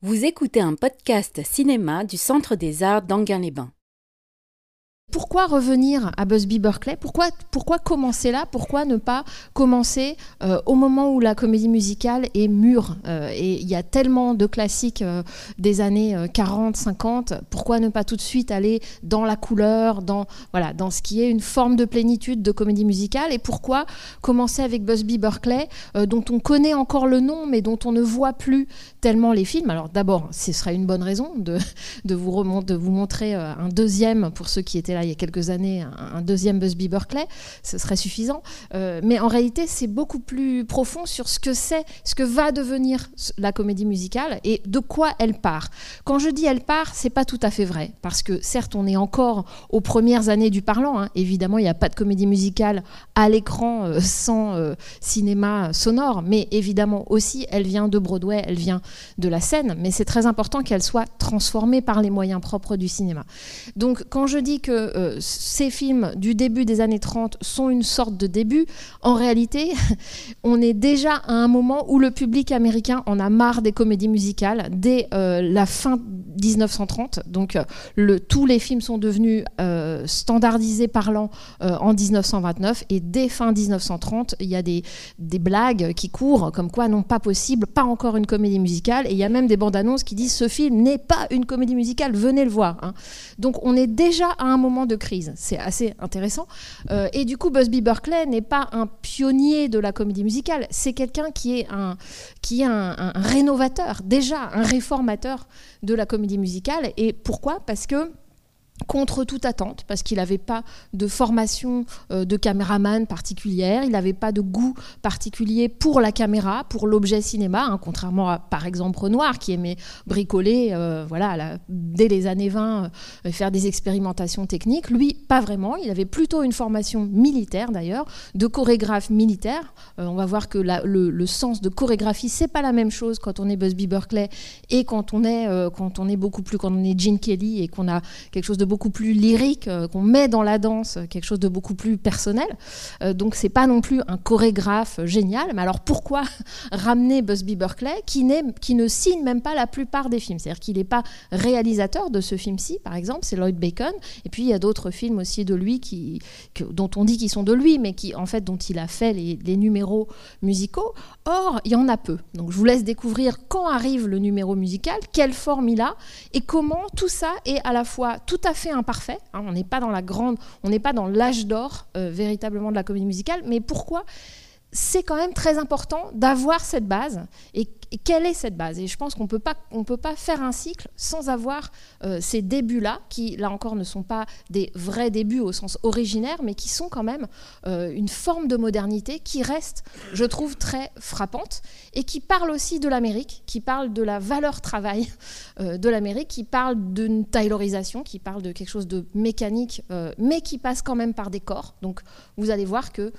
Vous écoutez un podcast cinéma du Centre des Arts d'Anguin-les-Bains. Pourquoi revenir à Busby Berkeley? Pourquoi, pourquoi commencer là? Pourquoi ne pas commencer euh, au moment où la comédie musicale est mûre euh, Et il y a tellement de classiques euh, des années 40, 50. Pourquoi ne pas tout de suite aller dans la couleur, dans, voilà, dans ce qui est une forme de plénitude de comédie musicale? Et pourquoi commencer avec Busby Berkeley, dont on connaît encore le nom, mais dont on ne voit plus tellement les films? Alors d'abord, ce serait une bonne raison de, vous, de vous montrer un deuxième pour ceux qui étaient là il y a quelques années un, deuxième Busby Berkeley, ce serait suffisant. Euh, mais en réalité, c'est beaucoup plus profond sur ce que c'est, ce que va devenir la comédie musicale et de quoi elle part. Quand je dis elle part, c'est pas tout à fait vrai, parce que certes, on est encore aux premières années du parlant. Hein. Évidemment, il n'y a pas de comédie musicale à l'écran euh, sans euh, cinéma sonore, mais évidemment aussi, elle vient de Broadway, elle vient de la scène, mais c'est très important qu'elle soit transformée par les moyens propres du cinéma. Donc, quand je dis que euh, ces films du début des années 30 sont une sorte de début, en réalité, on est déjà à un moment où le public américain en a marre des comédies musicales dès euh, la fin 1930. Donc euh, tous les films sont devenus standardisés parlant en 1929 et dès fin 1930, il y a des, des blagues qui courent comme quoi non pas possible, pas encore une comédie musicale et il y a même des bandes annonces qui disent ce film n'est pas une comédie musicale, venez le voir. Hein. Donc on est déjà à un moment de crise. C'est assez intéressant. Euh, et du coup, Busby Berkeley n'est pas un pionnier de la comédie musicale. C'est quelqu'un qui est un, qui est un rénovateur, déjà un réformateur de la comédie musicale. Et pourquoi? Parce que contre toute attente, parce qu'il n'avait pas de formation euh, de caméraman particulière, il n'avait pas de goût particulier pour la caméra, pour l'objet cinéma, hein, contrairement à par exemple Renoir qui aimait bricoler euh, voilà, dès les années 20, euh, faire des expérimentations techniques. Lui, pas vraiment, il avait plutôt une formation militaire d'ailleurs, de chorégraphe militaire. on va voir que le, sens de chorégraphie, c'est pas la même chose quand on est Busby Berkeley et quand on est, quand on est beaucoup plus, quand on est Gene Kelly et qu'on a quelque chose de beaucoup plus lyrique, euh, qu'on met dans la danse, quelque chose de beaucoup plus personnel. Euh, donc c'est pas non plus un chorégraphe génial. Mais alors pourquoi ramener Busby Berkeley qui, qui ne signe même pas la plupart des films? C'est-à-dire qu'il n'est pas réalisateur de ce film-ci, par exemple, c'est Lloyd Bacon. Et puis il y a d'autres films aussi de lui qui, dont on dit qu'ils sont de lui, mais qui en fait dont il a fait les, les numéros musicaux. Or, il y en a peu. Donc je vous laisse découvrir quand arrive le numéro musical, quelle forme il a et comment tout ça est à la fois tout à fait imparfait. Hein, on n'est pas dans la grande, on n'est pas dans l'âge d'or euh, véritablement de la comédie musicale. Mais pourquoi c'est quand même très important d'avoir cette base et et quelle est cette base? Et je pense qu'on ne peut pas faire un cycle sans avoir euh, ces débuts-là, qui là encore ne sont pas des vrais débuts au sens originaire, mais qui sont quand même euh, une forme de modernité qui reste, je trouve, très frappante et qui parle aussi de l'Amérique, qui parle de la valeur travail euh, de l'Amérique, qui parle d'une taylorisation, qui parle de quelque chose de mécanique, mais qui passe quand même par des corps. Donc vous allez voir que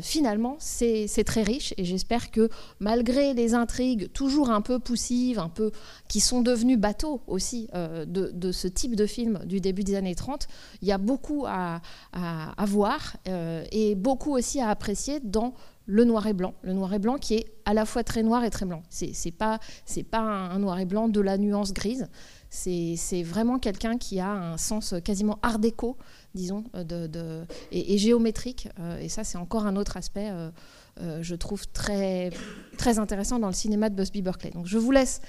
finalement c'est très riche et j'espère que malgré les intrigues, toujours un peu poussives, un peu, qui sont devenues bateaux aussi euh, de, ce type de film du début des années 30. Il y a beaucoup à, voir euh, et beaucoup aussi à apprécier dans le noir et blanc. Le noir et blanc qui est à la fois très noir et très blanc. C'est n'est pas, pas un noir et blanc de la nuance grise. C'est vraiment quelqu'un qui a un sens quasiment art déco, disons, de, et, géométrique. Euh, et ça, c'est encore un autre aspect euh, je trouve très, très intéressant dans le cinéma de Busby Berkeley. Donc je vous laisse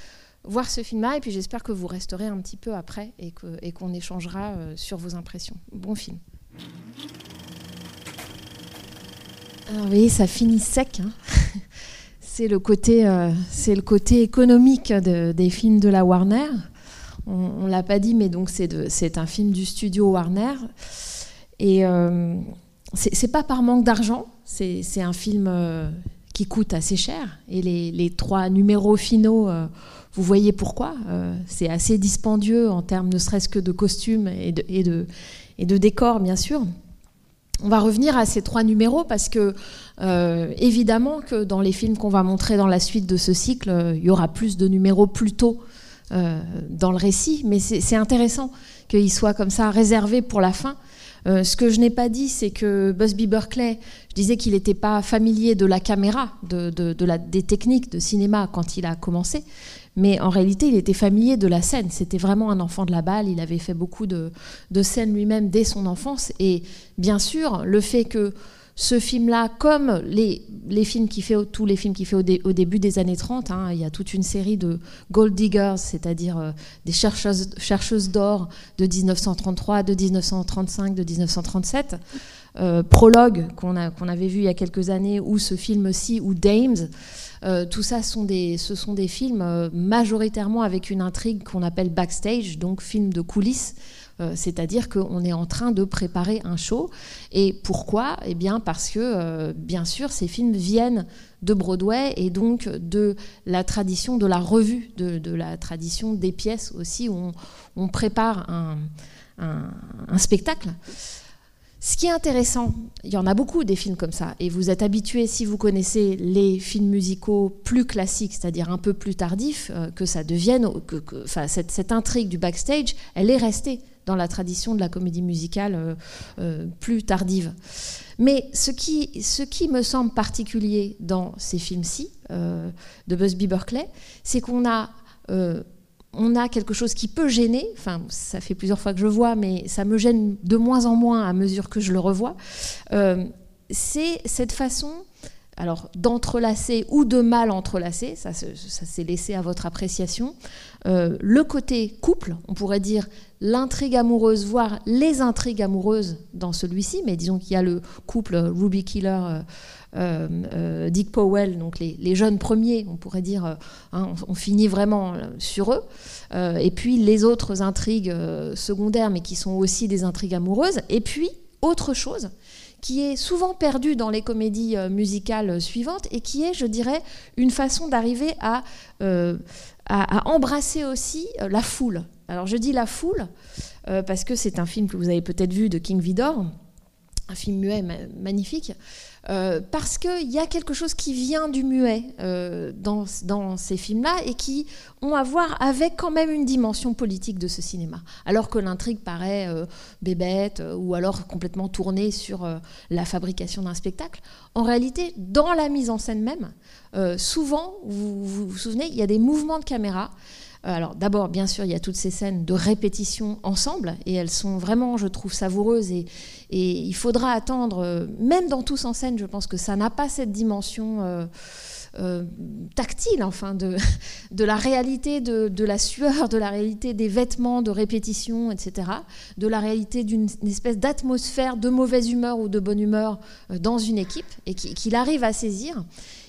voir ce film-là et puis j'espère que vous resterez un petit peu après et qu'on échangera euh, sur vos impressions. Bon film. Alors vous voyez, ça finit sec. Hein. c'est le, côté, euh, le côté économique des films de la Warner. On ne l'a pas dit, mais donc c'est un film du studio Warner. Et c'est pas par manque d'argent, c'est un film euh, qui coûte assez cher. Et les, trois numéros finaux, euh, vous voyez pourquoi. Euh, c'est assez dispendieux en termes ne serait-ce que de costumes et de, et, de, et de décors, bien sûr. On va revenir à ces trois numéros parce que, évidemment, que dans les films qu'on va montrer dans la suite de ce cycle, il y aura plus de numéros plus tôt dans le récit. Mais c'est intéressant qu'ils soient comme ça réservés pour la fin euh, ce que je n'ai pas dit, c'est que Busby Berkeley, je disais qu'il n'était pas familier de la caméra, de, la, des techniques de cinéma quand il a commencé. mais en réalité, il était familier de la scène. C'était vraiment un enfant de la balle. Il avait fait beaucoup de, de scènes lui-même dès son enfance. Et bien sûr, le fait que ce film-là, comme les, films qu'il fait, tous les films qu'il fait au, début des années 30, hein, il y a toute une série de gold diggers, c'est-à-dire euh, des chercheuses, chercheuses d'or de 1933, de 1935, de 1937. Euh, prologue qu'on avait vu il y a quelques années, ou ce film-ci, ou Dames. Euh, tout ça, sont des, ce sont des films majoritairement avec une intrigue qu'on appelle backstage, donc film de coulisses, euh, c'est-à-dire qu'on est en train de préparer un show. Et pourquoi? Eh bien parce que, euh, bien sûr, ces films viennent de Broadway et donc de la tradition de la revue, de, la tradition des pièces aussi, où on, prépare un, spectacle. Ce qui est intéressant, il y en a beaucoup des films comme ça, et vous êtes habitué, si vous connaissez les films musicaux plus classiques, c'est-à-dire un peu plus tardifs, euh, que ça devienne, que, cette, cette, intrigue du backstage, elle est restée dans la tradition de la comédie musicale euh, euh, plus tardive. Mais ce qui, me semble particulier dans ces films-ci, euh, de Busby Berkeley, c'est qu'on a, quelque chose qui peut gêner, enfin ça fait plusieurs fois que je vois, mais ça me gêne de moins en moins à mesure que je le revois, c'est cette façon alors d'entrelacer ou de mal entrelacer, ça, ça s'est laissé à votre appréciation. Le côté couple, on pourrait dire l'intrigue amoureuse, voire les intrigues amoureuses dans celui-ci, mais disons qu'il y a le couple Ruby Killer, euh, euh, euh, Dick Powell, donc les, jeunes premiers, on pourrait dire, hein, on, finit vraiment sur eux, et puis les autres intrigues secondaires, mais qui sont aussi des intrigues amoureuses, et puis autre chose qui est souvent perdue dans les comédies musicales suivantes et qui est, je dirais, une façon d'arriver à à, embrasser aussi euh, la foule. Alors je dis la foule euh, parce que c'est un film que vous avez peut-être vu de King Vidor, un film muet magnifique, euh, parce qu'il y a quelque chose qui vient du muet dans, dans, ces films-là et qui ont à voir avec quand même une dimension politique de ce cinéma. Alors que l'intrigue paraît bébête ou alors complètement tournée sur la fabrication d'un spectacle. En réalité, dans la mise en scène même, euh, souvent, vous, vous, souvenez, il y a des mouvements de caméra. Euh, alors d'abord, bien sûr, il y a toutes ces scènes de répétition ensemble, et elles sont vraiment, je trouve, savoureuses. Et, il faudra attendre, euh, même dans Tous en scène, je pense que ça n'a pas cette dimension... tactile, enfin, de, de la réalité de, de, la sueur, de la réalité des vêtements, de répétition, etc., de la réalité d'une espèce d'atmosphère de mauvaise humeur ou de bonne humeur dans une équipe, et qu'il arrive à saisir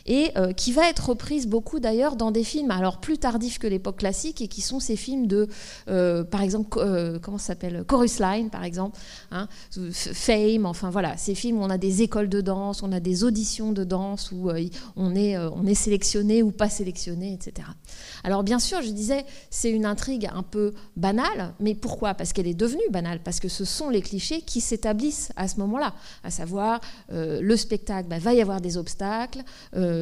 et euh, qui va être reprise beaucoup d'ailleurs dans des films alors plus tardifs que l'époque classique et qui sont ces films de, euh, par exemple, euh, comment ça s'appelle Chorus Line, par exemple, hein, Fame, enfin voilà, ces films où on a des écoles de danse, on a des auditions de danse où on, est, on est sélectionné ou pas sélectionné, etc. Alors bien sûr, je disais, c'est une intrigue un peu banale, mais pourquoi? Parce qu'elle est devenue banale, parce que ce sont les clichés qui s'établissent à ce moment-là, à savoir le spectacle, bah, va y avoir des obstacles,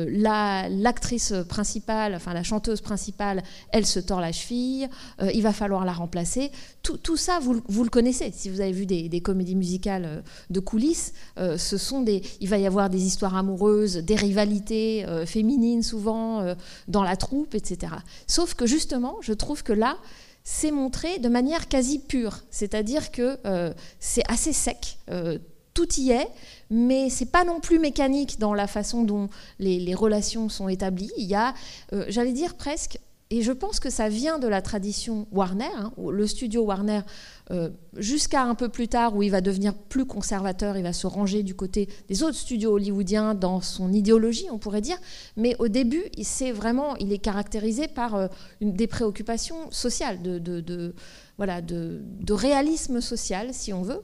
l'actrice principale, enfin la chanteuse principale, elle se tord la cheville, euh, il va falloir la remplacer. Tout, ça, vous, le connaissez. Si vous avez vu des, comédies musicales euh, de coulisses, ce sont des, il va y avoir des histoires amoureuses, des rivalités féminines souvent dans la troupe, etc. Sauf que justement, je trouve que là, c'est montré de manière quasi pure, c'est-à-dire que c'est assez sec tout y est, mais c'est pas non plus mécanique dans la façon dont les, relations sont établies. Il y a, euh, j'allais dire presque, et je pense que ça vient de la tradition Warner, hein, le studio Warner, euh, jusqu'à un peu plus tard où il va devenir plus conservateur, il va se ranger du côté des autres studios hollywoodiens dans son idéologie, on pourrait dire. Mais au début, c'est vraiment, il est caractérisé par euh, des préoccupations sociales, de voilà, de, réalisme social, si on veut.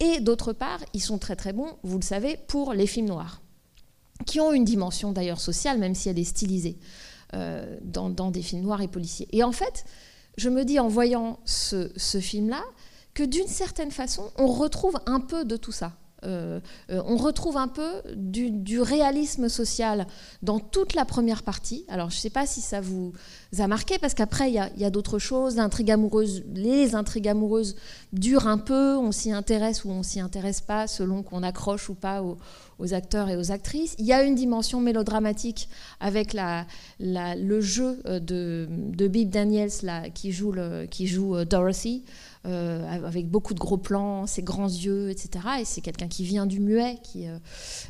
Et d'autre part, ils sont très très bons, vous le savez, pour les films noirs, qui ont une dimension d'ailleurs sociale, même si elle est stylisée euh, dans, des films noirs et policiers. Et en fait, je me dis en voyant ce, film-là, que d'une certaine façon, on retrouve un peu de tout ça. On retrouve un peu du, réalisme social dans toute la première partie. Alors je ne sais pas si ça vous a marqué, parce qu'après il y a, d'autres choses. Les intrigues amoureuses durent un peu, on s'y intéresse ou on s'y intéresse pas, selon qu'on accroche ou pas aux, acteurs et aux actrices. Il y a une dimension mélodramatique avec le jeu euh, de, de Daniels qui joue, euh, Dorothy. Euh, avec beaucoup de gros plans, ses grands yeux, etc. Et c'est quelqu'un qui vient du muet. Qui,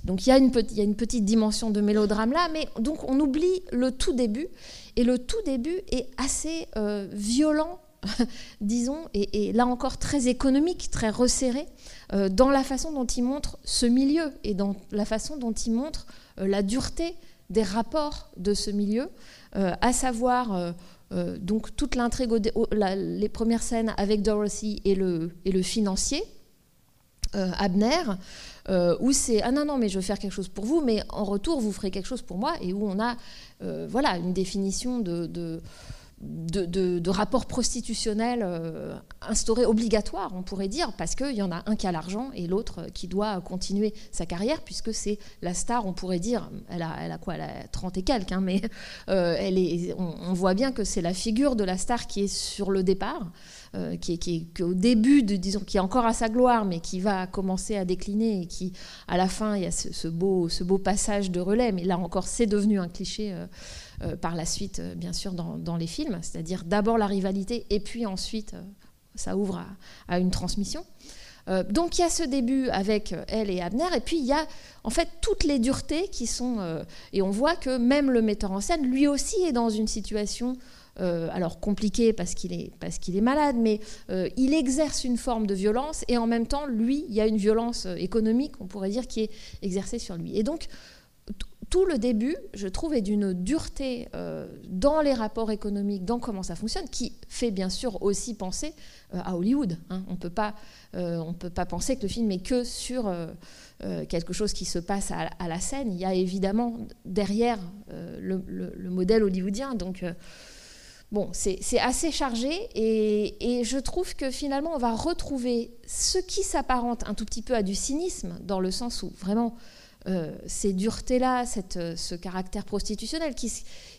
donc il y, a une petite dimension de mélodrame là, mais donc on oublie le tout début. Et le tout début est assez violent disons, et, là encore très économique, très resserré, euh, dans la façon dont il montre ce milieu et dans la façon dont il montre euh, la dureté des rapports de ce milieu, euh, à savoir donc toute l'intrigue, les premières scènes avec Dorothy et le, financier, Abner, où c'est ah non non mais je veux faire quelque chose pour vous, mais en retour vous ferez quelque chose pour moi, et où on a voilà une définition de, rapports prostitutionnels euh, instaurés obligatoires, on pourrait dire, parce qu'il y en a un qui a l'argent et l'autre qui doit continuer sa carrière, puisque c'est la star, on pourrait dire, elle a, quoi Elle a 30 et quelques, hein, mais euh, on, voit bien que c'est la figure de la star qui est sur le départ, euh, qui, est, au début, de, disons, qui est encore à sa gloire, mais qui va commencer à décliner et qui, à la fin, il y a ce, beau, ce beau passage de relais, mais là encore, c'est devenu un cliché. Euh, par la suite, euh, bien sûr, dans, les films, c'est-à-dire d'abord la rivalité et puis ensuite euh, ça ouvre à, une transmission. donc il y a ce début avec elle et Abner, et puis il y a en fait toutes les duretés qui sont... et on voit que même le metteur en scène, lui aussi, est dans une situation alors compliquée parce qu'il est, parce qu'il est malade, mais il exerce une forme de violence et en même temps, lui, il y a une violence économique, on pourrait dire, qui est exercée sur lui. Et donc, tout le début, je trouve, est d'une dureté euh, dans les rapports économiques, dans comment ça fonctionne, qui fait bien sûr aussi penser euh, à Hollywood. Hein. On ne peut pas penser que le film est que sur euh, quelque chose qui se passe à, la scène. Il y a évidemment derrière le, modèle hollywoodien. Donc, bon, c'est assez chargé et, je trouve que finalement, on va retrouver ce qui s'apparente un tout petit peu à du cynisme, dans le sens où vraiment euh, ces duretés-là, euh, ce caractère prostitutionnel qui,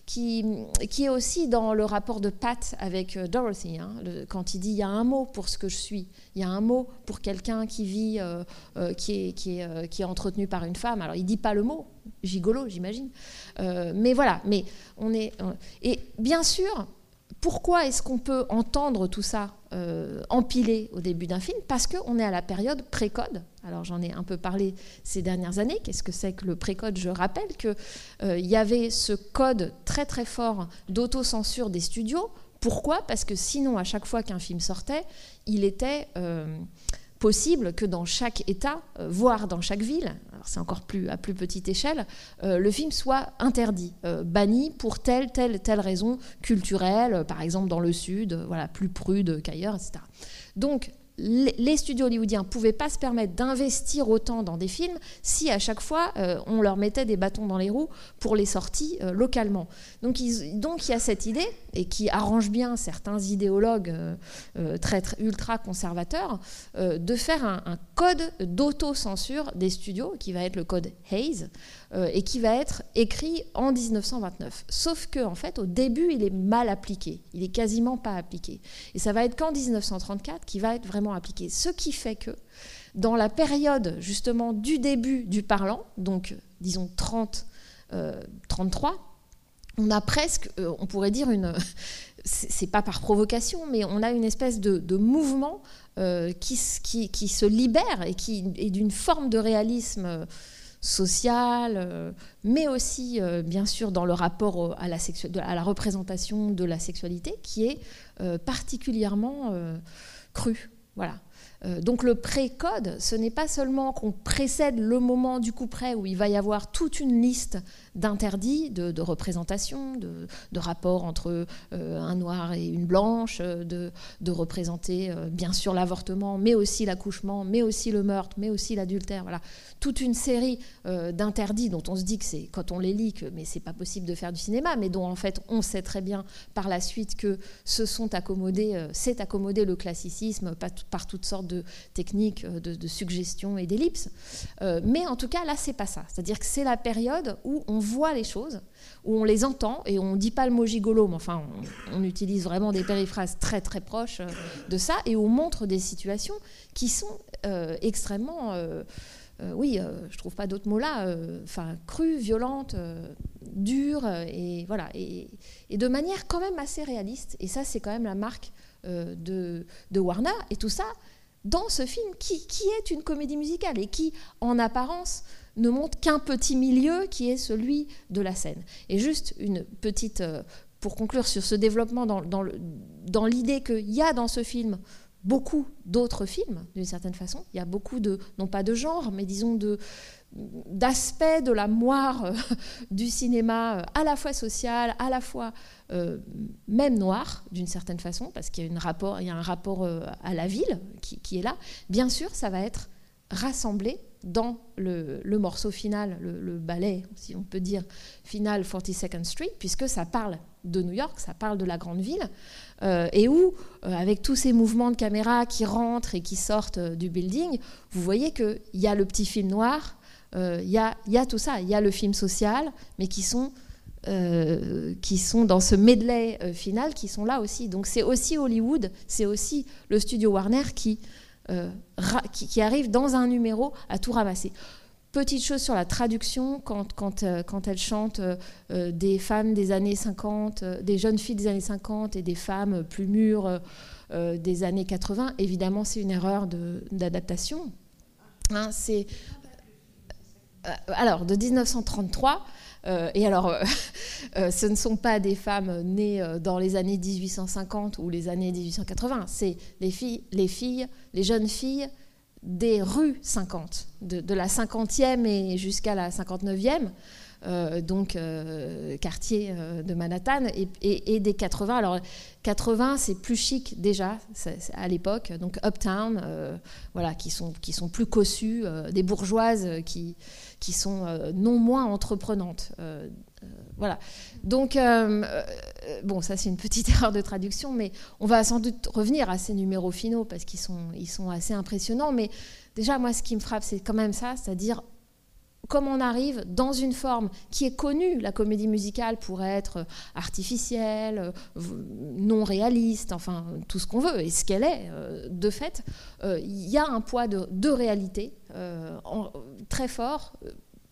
qui, qui, est aussi dans le rapport de Pat avec euh, Dorothy, hein, quand il dit il y a un mot pour ce que je suis, il y a un mot pour quelqu'un qui vit, qui, est, qui, est, qui, est, entretenu par une femme. Alors il dit pas le mot, gigolo, j'imagine, mais voilà, mais on est et bien sûr pourquoi est-ce qu'on peut entendre tout ça euh, empilé au début d'un film? Parce qu'on est à la période pré-code. Alors j'en ai un peu parlé ces dernières années. Qu'est-ce que c'est que le pré-code? Je rappelle qu'il euh, y avait ce code très très fort d'autocensure des studios. Pourquoi? Parce que sinon, à chaque fois qu'un film sortait, il était... Euh, possible que dans chaque État, euh, voire dans chaque ville, c'est encore plus à plus petite échelle, euh, le film soit interdit, euh, banni pour telle, telle, telle raison culturelle, par exemple dans le Sud, voilà, plus prude qu'ailleurs, etc. Donc les studios hollywoodiens ne pouvaient pas se permettre d'investir autant dans des films si à chaque fois euh, on leur mettait des bâtons dans les roues pour les sorties euh, localement. Donc, il y a cette idée, et qui arrange bien certains idéologues euh, très, ultra conservateurs, de faire un code d'autocensure des studios, qui va être le code Hayes, euh, et qui va être écrit en 1929. Sauf que, en fait, au début, il est mal appliqué. Il est quasiment pas appliqué. Et ça va être qu'en 1934 qu'il va être vraiment appliqué. Ce qui fait que, dans la période justement du début du parlant, donc disons 30, 33, euh, on a presque, euh, on pourrait dire une, c'est pas par provocation, mais on a une espèce de, mouvement qui, qui, se libère et qui est d'une forme de réalisme sociale, euh, mais aussi, euh, bien sûr, dans le rapport à la, représentation de la sexualité, qui est euh, particulièrement crue. Voilà. Euh, donc le pré-code, ce n'est pas seulement qu'on précède le moment du coup près où il va y avoir toute une liste d'interdits, de, représentations, de, rapports entre euh, un noir et une blanche, euh, de, représenter bien sûr l'avortement, mais aussi l'accouchement, mais aussi le meurtre, mais aussi l'adultère. Voilà, toute une série d'interdits dont on se dit que c'est quand on les lit que mais c'est pas possible de faire du cinéma, mais dont en fait on sait très bien par la suite que se sont accommodés, s'est accommodé le classicisme par toutes sortes de techniques de, suggestion et d'ellipse. mais en tout cas, là, c'est pas ça. C'est-à-dire que c'est la période où on voit les choses, où on les entend, et on ne dit pas le mot gigolo, mais enfin, on, utilise vraiment des périphrases très très proches de ça, et on montre des situations qui sont extrêmement euh, oui, euh, je trouve pas d'autres mots là, euh, enfin crue, violente, dure, et voilà, et, de manière quand même assez réaliste. Et ça, c'est quand même la marque de, Warner. Et tout ça dans ce film qui, est une comédie musicale et qui, en apparence, ne montre qu'un petit milieu qui est celui de la scène. Et juste une petite, pour conclure sur ce développement dans l'idée qu'il y a dans ce film beaucoup d'autres films, d'une certaine façon. Il y a beaucoup de, non pas de genre, mais disons de d'aspects de la moire euh, du cinéma euh, à la fois social, à la fois euh, même noir, d'une certaine façon, parce qu'il y y a un rapport à la ville qui, est là. Bien sûr, ça va être rassemblé dans le, morceau final, le, ballet, si on peut dire, final 42nd Street, puisque ça parle de New York, ça parle de la grande ville. Et où, avec tous ces mouvements de caméra qui rentrent et qui sortent du building, vous voyez qu'il y a le petit film noir, il y a, y, a, tout ça, il y a le film social, mais qui sont, qui sont dans ce medley final, qui sont là aussi. Donc c'est aussi Hollywood, c'est aussi le studio Warner qui, qui, arrive dans un numéro à tout ramasser. Petite chose sur la traduction, quand, quand, euh, quand elle chante euh, euh, des femmes des années 50, des jeunes filles des années 50 et des femmes plus mûres des années 80, évidemment, c'est une erreur d'adaptation. Hein, c'est alors de 1933. et alors, ce ne sont pas des femmes nées dans les années 1850 ou les années 1880, c'est les filles, les filles, les jeunes filles des rues 50, de, la 50e et jusqu'à la 59e, euh, donc euh, quartier euh, de Manhattan, et, des 80. Alors 80, c'est plus chic déjà à l'époque, donc Uptown, voilà, qui sont, qui sont plus cossues, des bourgeoises qui, qui sont non moins entreprenantes. voilà. Donc, bon, ça c'est une petite erreur de traduction, mais on va sans doute revenir à ces numéros finaux parce qu'ils sont, ils sont assez impressionnants. Mais déjà, moi, ce qui me frappe, c'est quand même ça, c'est-à-dire comme on arrive dans une forme qui est connue, la comédie musicale pourrait être artificielle, non réaliste, enfin tout ce qu'on veut, et ce qu'elle est euh, de fait, euh, il y a un poids de, réalité euh, très fort,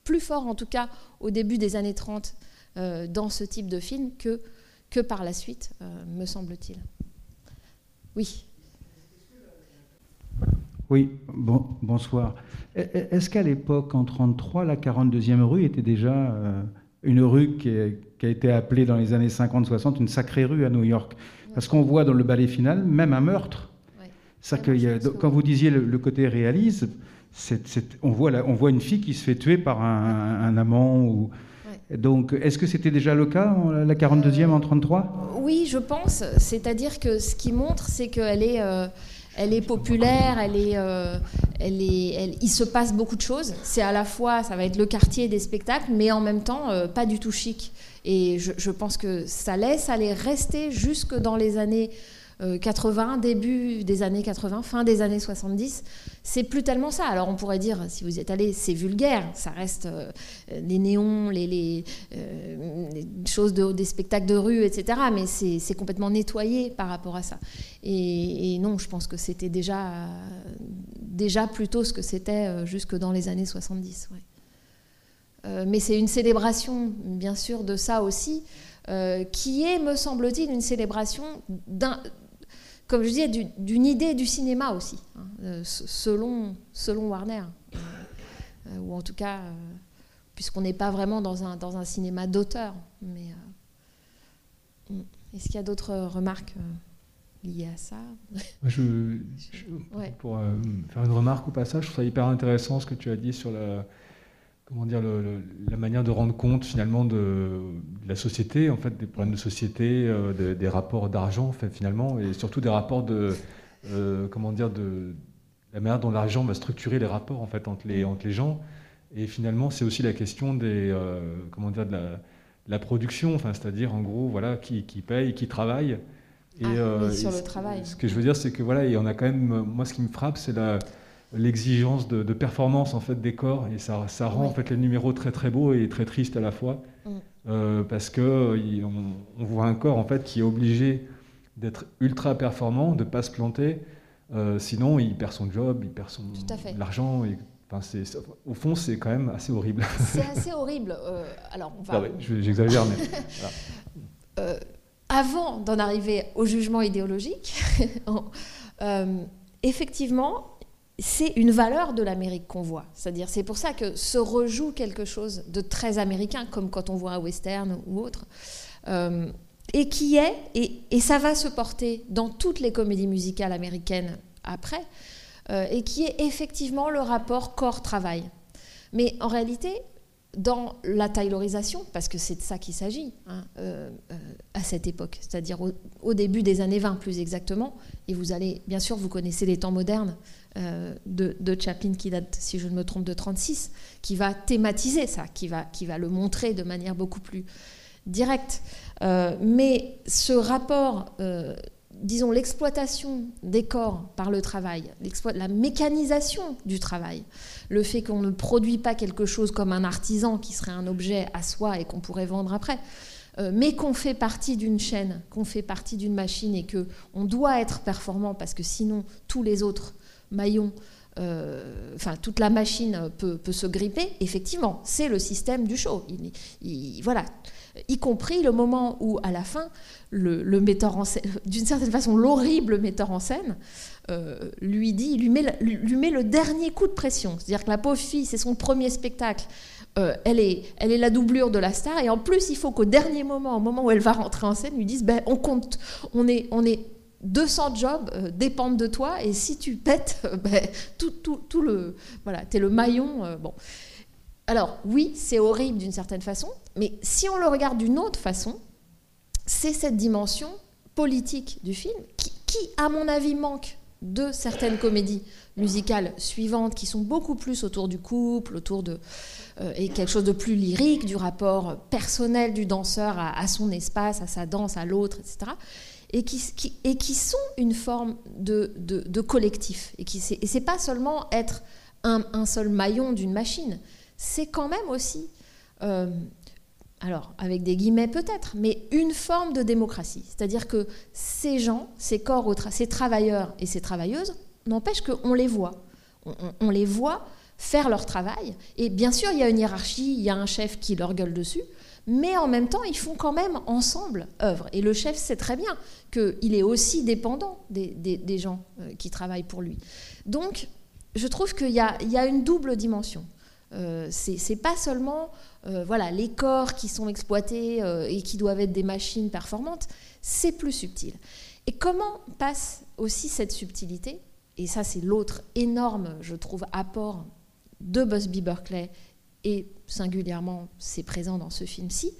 plus fort en tout cas au début des années 30 dans ce type de film que par la suite, me semble-t-il. Oui. Oui, bon, bonsoir. E, e, est-ce qu'à l'époque, en 1933, la 42e rue était déjà euh, une rue qui, a été appelée dans les années 50-60 une sacrée rue à New York? Parce qu'on voit dans le ballet final même un meurtre. Ça que, quand vous disiez le, côté réaliste, on, voit on voit une fille qui se fait tuer par un, amant. Ou, Donc, est-ce que c'était déjà le cas, la 42e en 33 Oui, je pense. C'est-à-dire que ce qui montre, c'est qu'elle est. Euh, elle est populaire, elle est, euh, elle est, il se passe beaucoup de choses. C'est à la fois, ça va être le quartier des spectacles, mais en même temps, euh, pas du tout chic. Et je, je, pense que ça laisse aller rester jusque dans les années 80, euh, début des années 80, fin des années 70, c'est plus tellement ça. Alors on pourrait dire, si vous êtes allé, c'est vulgaire, ça reste euh, les néons, les, euh, choses de, des spectacles de rue, etc. Mais c'est complètement nettoyé par rapport à ça. Et, non, je pense que c'était déjà, déjà plutôt ce que c'était jusque dans les années 70. mais c'est une célébration, bien sûr, de ça aussi. qui est, me semble-t-il, une célébration d'un comme je disais, d'une idée du cinéma aussi, hein, euh, selon, selon Warner. Euh, euh, ou en tout cas, puisqu'on n'est pas vraiment dans un, dans un cinéma d'auteur. Mais hmm. est-ce qu'il y a d'autres remarques liées à ça? Je, Pour faire une remarque au passage, je trouve ça hyper intéressant ce que tu as dit sur la comment dire, la manière de rendre compte finalement de, la société, en fait, des problèmes de société, euh, des rapports d'argent, fait, finalement, et surtout des rapports de, euh, comment dire, de la manière dont l'argent va structurer les rapports en fait entre les, entre les gens. Et finalement, c'est aussi la question des, euh, comment dire, de la, production, enfin, c'est-à-dire en gros, voilà, qui, qui, paye, qui travaille. Et, ah, sur le travail. Ce que je veux dire, c'est que voilà, et on a quand même, moi, ce qui me frappe, c'est l'exigence de, performance en fait des corps, et ça, ça rend en fait les numéros très très beaux et très tristes à la fois, mm. parce que on, voit un corps en fait qui est obligé d'être ultra performant, de pas se planter, sinon il perd son job, il perd son l'argent et au fond, c'est quand même assez horrible. C'est assez horrible. Euh, alors, on va. J'exagère, mais. Euh, avant d'en arriver au jugement idéologique, euh, effectivement, c'est une valeur de l'Amérique qu'on voit. C'est-à-dire, c'est pour ça que se rejoue quelque chose de très américain, comme quand on voit un western ou autre, et qui est, et, ça va se porter dans toutes les comédies musicales américaines après, euh, et qui est effectivement le rapport corps-travail. Mais en réalité, dans la taylorisation, parce que c'est de ça qu'il s'agit hein, euh, euh, à cette époque, c'est-à-dire au, début des années 20 plus exactement, et vous allez, bien sûr, vous connaissez les temps modernes de, de, Chaplin qui date, si je ne me trompe, de 36, qui va thématiser ça, qui va, qui va le montrer de manière beaucoup plus directe. mais ce rapport disons, l'exploitation des corps par le travail, la mécanisation du travail, le fait qu'on ne produit pas quelque chose comme un artisan qui serait un objet à soi et qu'on pourrait vendre après, euh, mais qu'on fait partie d'une chaîne, qu'on fait partie d'une machine et que on doit être performant parce que sinon tous les autres maillons euh, enfin toute la machine peut, se gripper, effectivement, c'est le système du show. voilà, y compris le moment où, à la fin, le, metteur en scène, d'une certaine façon, l'horrible metteur en scène, euh, lui dit, lui met, lui, met, le dernier coup de pression. C'est-à-dire que la pauvre fille, c'est son premier spectacle. Euh, elle, est, elle est la doublure de la star et en plus il faut qu'au dernier moment, au moment où elle va rentrer en scène, lui dise ben, on compte, on est, on est 200 jobs euh, dépendent de toi et si tu pètes, ben, tout, le voilà, t'es le maillon. bon, alors oui, c'est horrible d'une certaine façon, mais si on le regarde d'une autre façon, c'est cette dimension politique du film qui, à mon avis, manque de certaines comédies musicales suivantes qui sont beaucoup plus autour du couple, autour de euh, et quelque chose de plus lyrique, du rapport personnel du danseur à, son espace, à sa danse, à l'autre, etc. Et qui, sont une forme de, collectif. Et, et c'est pas seulement être un seul maillon d'une machine, c'est quand même aussi, euh, alors avec des guillemets peut-être, mais une forme de démocratie. C'est-à-dire que ces gens, ces corps, ces travailleurs et ces travailleuses, n'empêche qu'on les voit. On, les voit faire leur travail. Et bien sûr, il y a une hiérarchie, il y a un chef qui leur gueule dessus, mais en même temps, ils font quand même ensemble œuvre. Et le chef sait très bien qu'il est aussi dépendant des, gens euh, qui travaillent pour lui. Donc, je trouve qu'il y, a une double dimension. Euh, c'est pas seulement euh, voilà, les corps qui sont exploités euh, et qui doivent être des machines performantes, c'est plus subtil. Et comment passe aussi cette subtilité? Et ça, c'est l'autre énorme, je trouve, apport de Busby Berkeley, et singulièrement, c'est présent dans ce film-ci,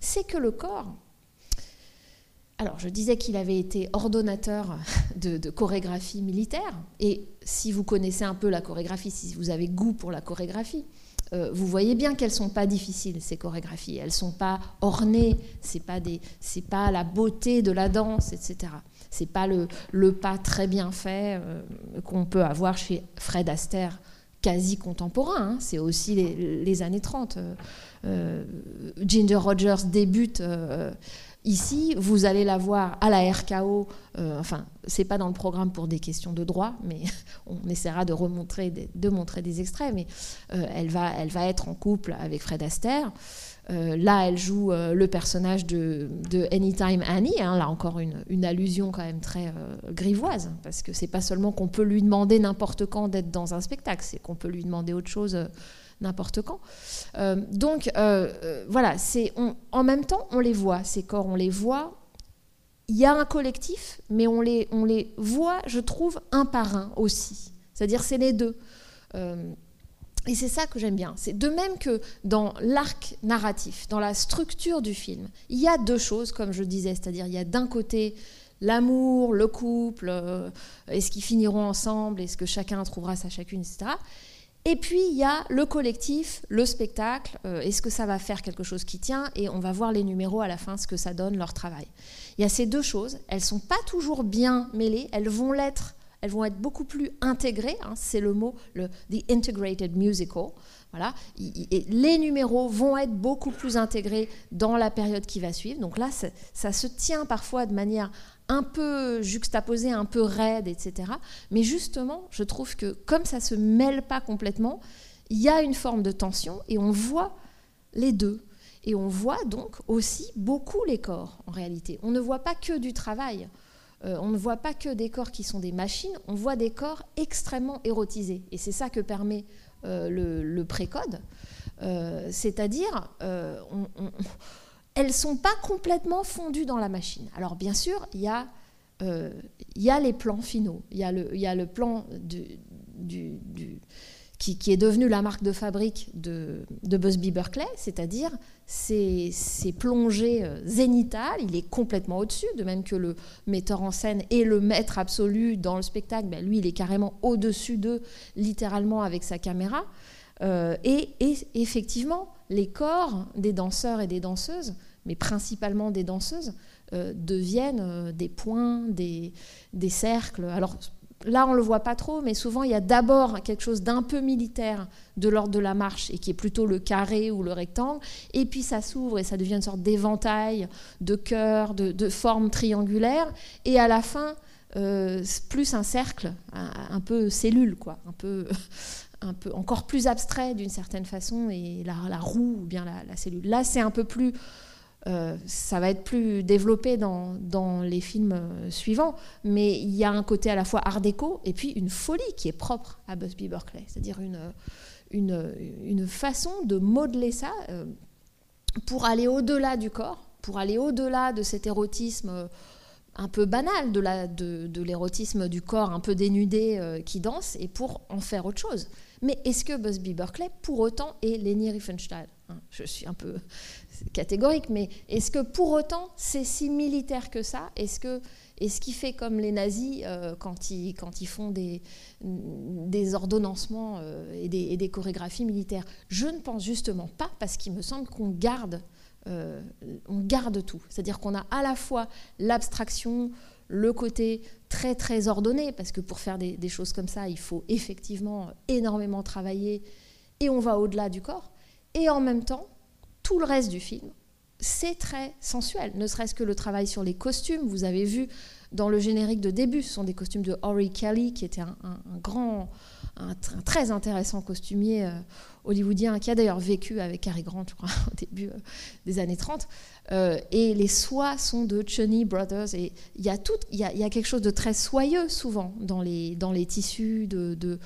c'est que le corps, alors, je disais qu'il avait été ordonnateur de, chorégraphie militaire, et si vous connaissez un peu la chorégraphie, si vous avez goût pour la chorégraphie, euh, vous voyez bien qu'elles sont pas difficiles ces chorégraphies. Elles sont pas ornées, c'est pas des, c'est pas la beauté de la danse, etc. C'est pas le, le, pas très bien fait euh, qu'on peut avoir chez Fred Astaire, quasi contemporain. Hein. C'est aussi les, années 30. Euh, Ginger Rogers débute Ici, vous allez la voir à la RKO. Euh, enfin, c'est pas dans le programme pour des questions de droit, mais on essaiera de remontrer, de montrer des extraits. Mais euh, elle va, elle va être en couple avec Fred Astaire. Euh, là, elle joue le personnage de, Anytime Annie. Hein, là encore une, allusion quand même très grivoise, parce que c'est pas seulement qu'on peut lui demander n'importe quand d'être dans un spectacle, c'est qu'on peut lui demander autre chose n'importe quand. Euh, donc euh, euh, voilà, c'est en même temps on les voit ces corps, on les voit. Il y a un collectif, mais on les voit, je trouve, un par un aussi. C'est-à-dire c'est les deux. Et c'est ça que j'aime bien. C'est de même que dans l'arc narratif, dans la structure du film, il y a deux choses, comme je disais, c'est-à-dire il y a d'un côté l'amour, le couple, est-ce qu'ils finiront ensemble, est-ce que chacun trouvera sa chacune, etc. Et puis il y a le collectif, le spectacle, euh, est-ce que ça va faire quelque chose qui tient Et on va voir les numéros à la fin, ce que ça donne, leur travail. Il y a ces deux choses, elles sont pas toujours bien mêlées, elles vont l'être, elles vont être beaucoup plus intégrées, hein, c'est le mot, le The Integrated Musical. Voilà. Et les numéros vont être beaucoup plus intégrés dans la période qui va suivre. Donc là, ça se tient parfois de manière un peu juxtaposé, un peu raide, etc. Mais justement, je trouve que comme ça se mêle pas complètement, il y a une forme de tension et on voit les deux. Et on voit donc aussi beaucoup les corps en réalité. On ne voit pas que du travail. Euh, on ne voit pas que des corps qui sont des machines, on voit des corps extrêmement érotisés. Et c'est ça que permet euh, le, précode. Euh, c'est-à-dire, elles sont pas complètement fondues dans la machine. Alors bien sûr, il y a, les plans finaux. Il y, a le, plan du, qui, est devenu la marque de fabrique de, Busby Berkeley, c'est-à-dire ces, ces, plongées euh, zénitales. Il est complètement au-dessus, de même que le metteur en scène et le maître absolu dans le spectacle. Ben lui, il est carrément au-dessus d'eux, littéralement avec sa caméra. Euh, et, effectivement, les corps des danseurs et des danseuses, mais principalement des danseuses, euh, deviennent des points, des, cercles. Alors là, on ne le voit pas trop, mais souvent, il y a d'abord quelque chose d'un peu militaire de l'ordre de la marche, et qui est plutôt le carré ou le rectangle, et puis ça s'ouvre et ça devient une sorte d'éventail, de cœur, de, forme triangulaire, et à la fin, plus un cercle, un, un, peu cellule, quoi, un peu un peu encore plus abstrait d'une certaine façon, et la, roue ou bien la, cellule. Là, c'est un peu plus. Euh, ça va être plus développé dans, les films euh, suivants, mais il y a un côté à la fois art déco et puis une folie qui est propre à Busby Berkeley, c'est-à-dire une, façon de modeler ça euh, pour aller au-delà du corps, pour aller au-delà de cet érotisme un peu banal de l'érotisme du corps un peu dénudé qui danse et pour en faire autre chose. Mais est-ce que Busby Berkeley, pour autant, est Leni Riefenstahl? Hein, Je suis un peu catégorique, mais est-ce que pour autant, c'est si militaire que ça? Est-ce que est-ce qu'il fait comme les nazis euh, quand, ils, quand ils font des, des ordonnancements euh, et, des, chorégraphies militaires? Je ne pense justement pas, parce qu'il me semble qu'on garde, euh, garde tout. C'est-à-dire qu'on a à la fois l'abstraction, le côté très très ordonné, parce que pour faire des, choses comme ça, il faut effectivement énormément travailler, et on va au-delà du corps, et en même temps, tout le reste du film, c'est très sensuel, ne serait-ce que le travail sur les costumes, vous avez vu dans le générique de début, ce sont des costumes de Horry Kelly, qui était un, grand, un, très intéressant costumier euh, hollywoodien, qui a d'ailleurs vécu avec Cary Grant, je crois, au début euh, des années 30. Euh, et les soies sont de Chunny Brothers. Et il y, a y y a quelque chose de très soyeux souvent dans les, dans les tissus, de, de,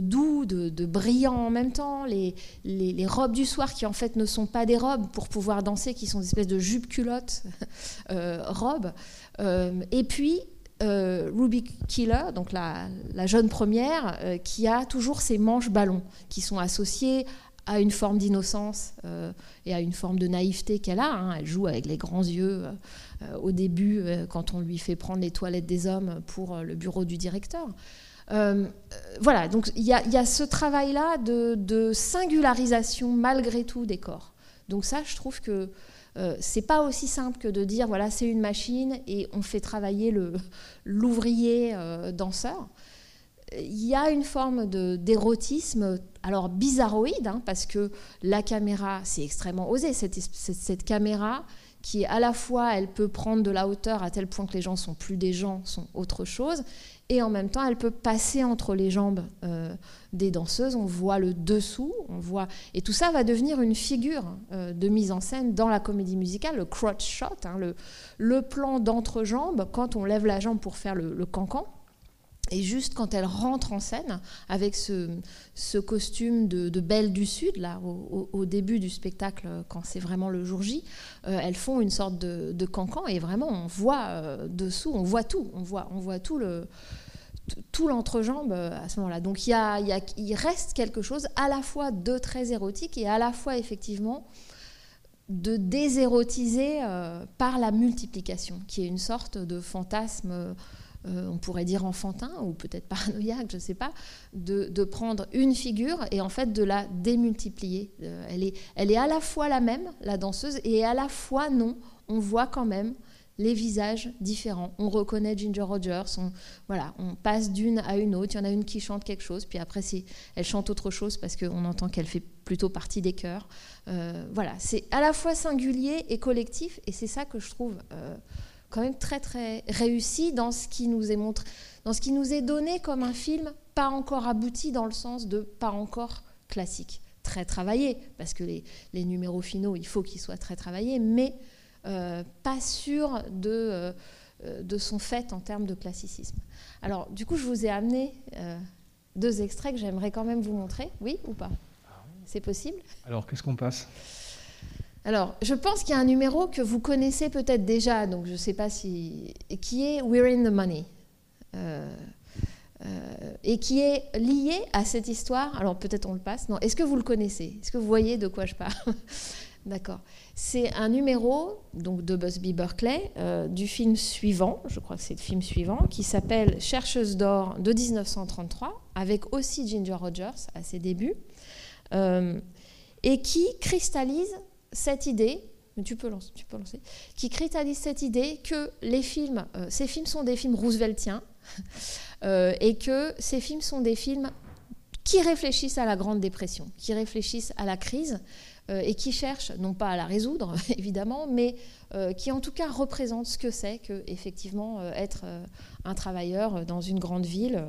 doux, de, de, brillant en même temps. Les, les, les, robes du soir qui en fait ne sont pas des robes pour pouvoir danser, qui sont des espèces de jupes culottes euh, robes. Euh, et puis Ruby Killer, donc la, la jeune première, qui a toujours ses manches ballons, qui sont associées à une forme d'innocence euh, et à une forme de naïveté qu'elle a. Hein. Elle joue avec les grands yeux euh, au début, euh, quand on lui fait prendre les toilettes des hommes pour le bureau du directeur. voilà, donc il y, a ce travail-là de, singularisation malgré tout des corps. Donc ça, je trouve que c'est pas aussi simple que de dire voilà c'est une machine et on fait travailler l'ouvrier danseur il y a une forme d'érotisme, alors bizarroïde, hein, parce que la caméra, c'est extrêmement osé, cette, cette, caméra qui à la fois, elle peut prendre de la hauteur à tel point que les gens sont plus des gens, sont autre chose, et en même temps, elle peut passer entre les jambes euh, des danseuses. On voit le dessous, on voit, et tout ça va devenir une figure euh, de mise en scène dans la comédie musicale, le crotch shot, hein, le, le, plan d'entrejambe quand on lève la jambe pour faire le cancan. Et juste quand elle rentre en scène avec ce, costume de, Belle du Sud, là, au, début du spectacle, quand c'est vraiment le jour J, euh, elles font une sorte de, cancan et vraiment on voit euh, dessous, on voit tout, on voit, tout le tout l'entrejambe euh, à ce moment-là. Donc il, reste quelque chose à la fois de très érotique et à la fois effectivement de désérotiser par la multiplication, qui est une sorte de fantasme on pourrait dire enfantin ou peut-être paranoïaque, je ne sais pas, de, prendre une figure et en fait de la démultiplier. elle, est, elle est à la fois la même, la danseuse, et à la fois non. On voit quand même les visages différents. On reconnaît Ginger Rogers, on, voilà, on passe d'une à une autre. Il y en a une qui chante quelque chose, puis après, elle chante autre chose parce qu'on entend qu'elle fait plutôt partie des chœurs. Euh, voilà, c'est à la fois singulier et collectif, et c'est ça que je trouve euh, quand même très très réussi dans ce qui nous est montré, dans ce qui nous est donné comme un film pas encore abouti dans le sens de pas encore classique, très travaillé, parce que les, les numéros finaux, il faut qu'ils soient très travaillés, mais euh, pas sûr de, euh, de son fait en termes de classicisme. Alors, du coup, je vous ai amené euh, deux extraits que j'aimerais quand même vous montrer. Oui ou pas? C'est possible? Alors, qu'est-ce qu'on passe? Alors, je pense qu'il y a un numéro que vous connaissez peut-être déjà, donc je ne sais pas si. qui est We're in the Money. et qui est lié à cette histoire. Alors, peut-être on le passe. Non, est-ce que vous le connaissez? Est-ce que vous voyez de quoi je parle? D'accord. C'est un numéro donc de Busby Berkeley euh, du film suivant, je crois que c'est le film suivant, qui s'appelle Chercheuse d'or de 1933, avec aussi Ginger Rogers à ses débuts, euh, et qui cristallise cette idée. Mais tu peux lancer. Qui cristallise cette idée que les films, euh, ces films sont des films rooseveltiens et que ces films sont des films qui réfléchissent à la Grande Dépression, qui réfléchissent à la crise, euh, et qui cherche, non pas à la résoudre évidemment, mais euh, qui en tout cas représente ce que c'est que effectivement euh, être un travailleur dans une grande ville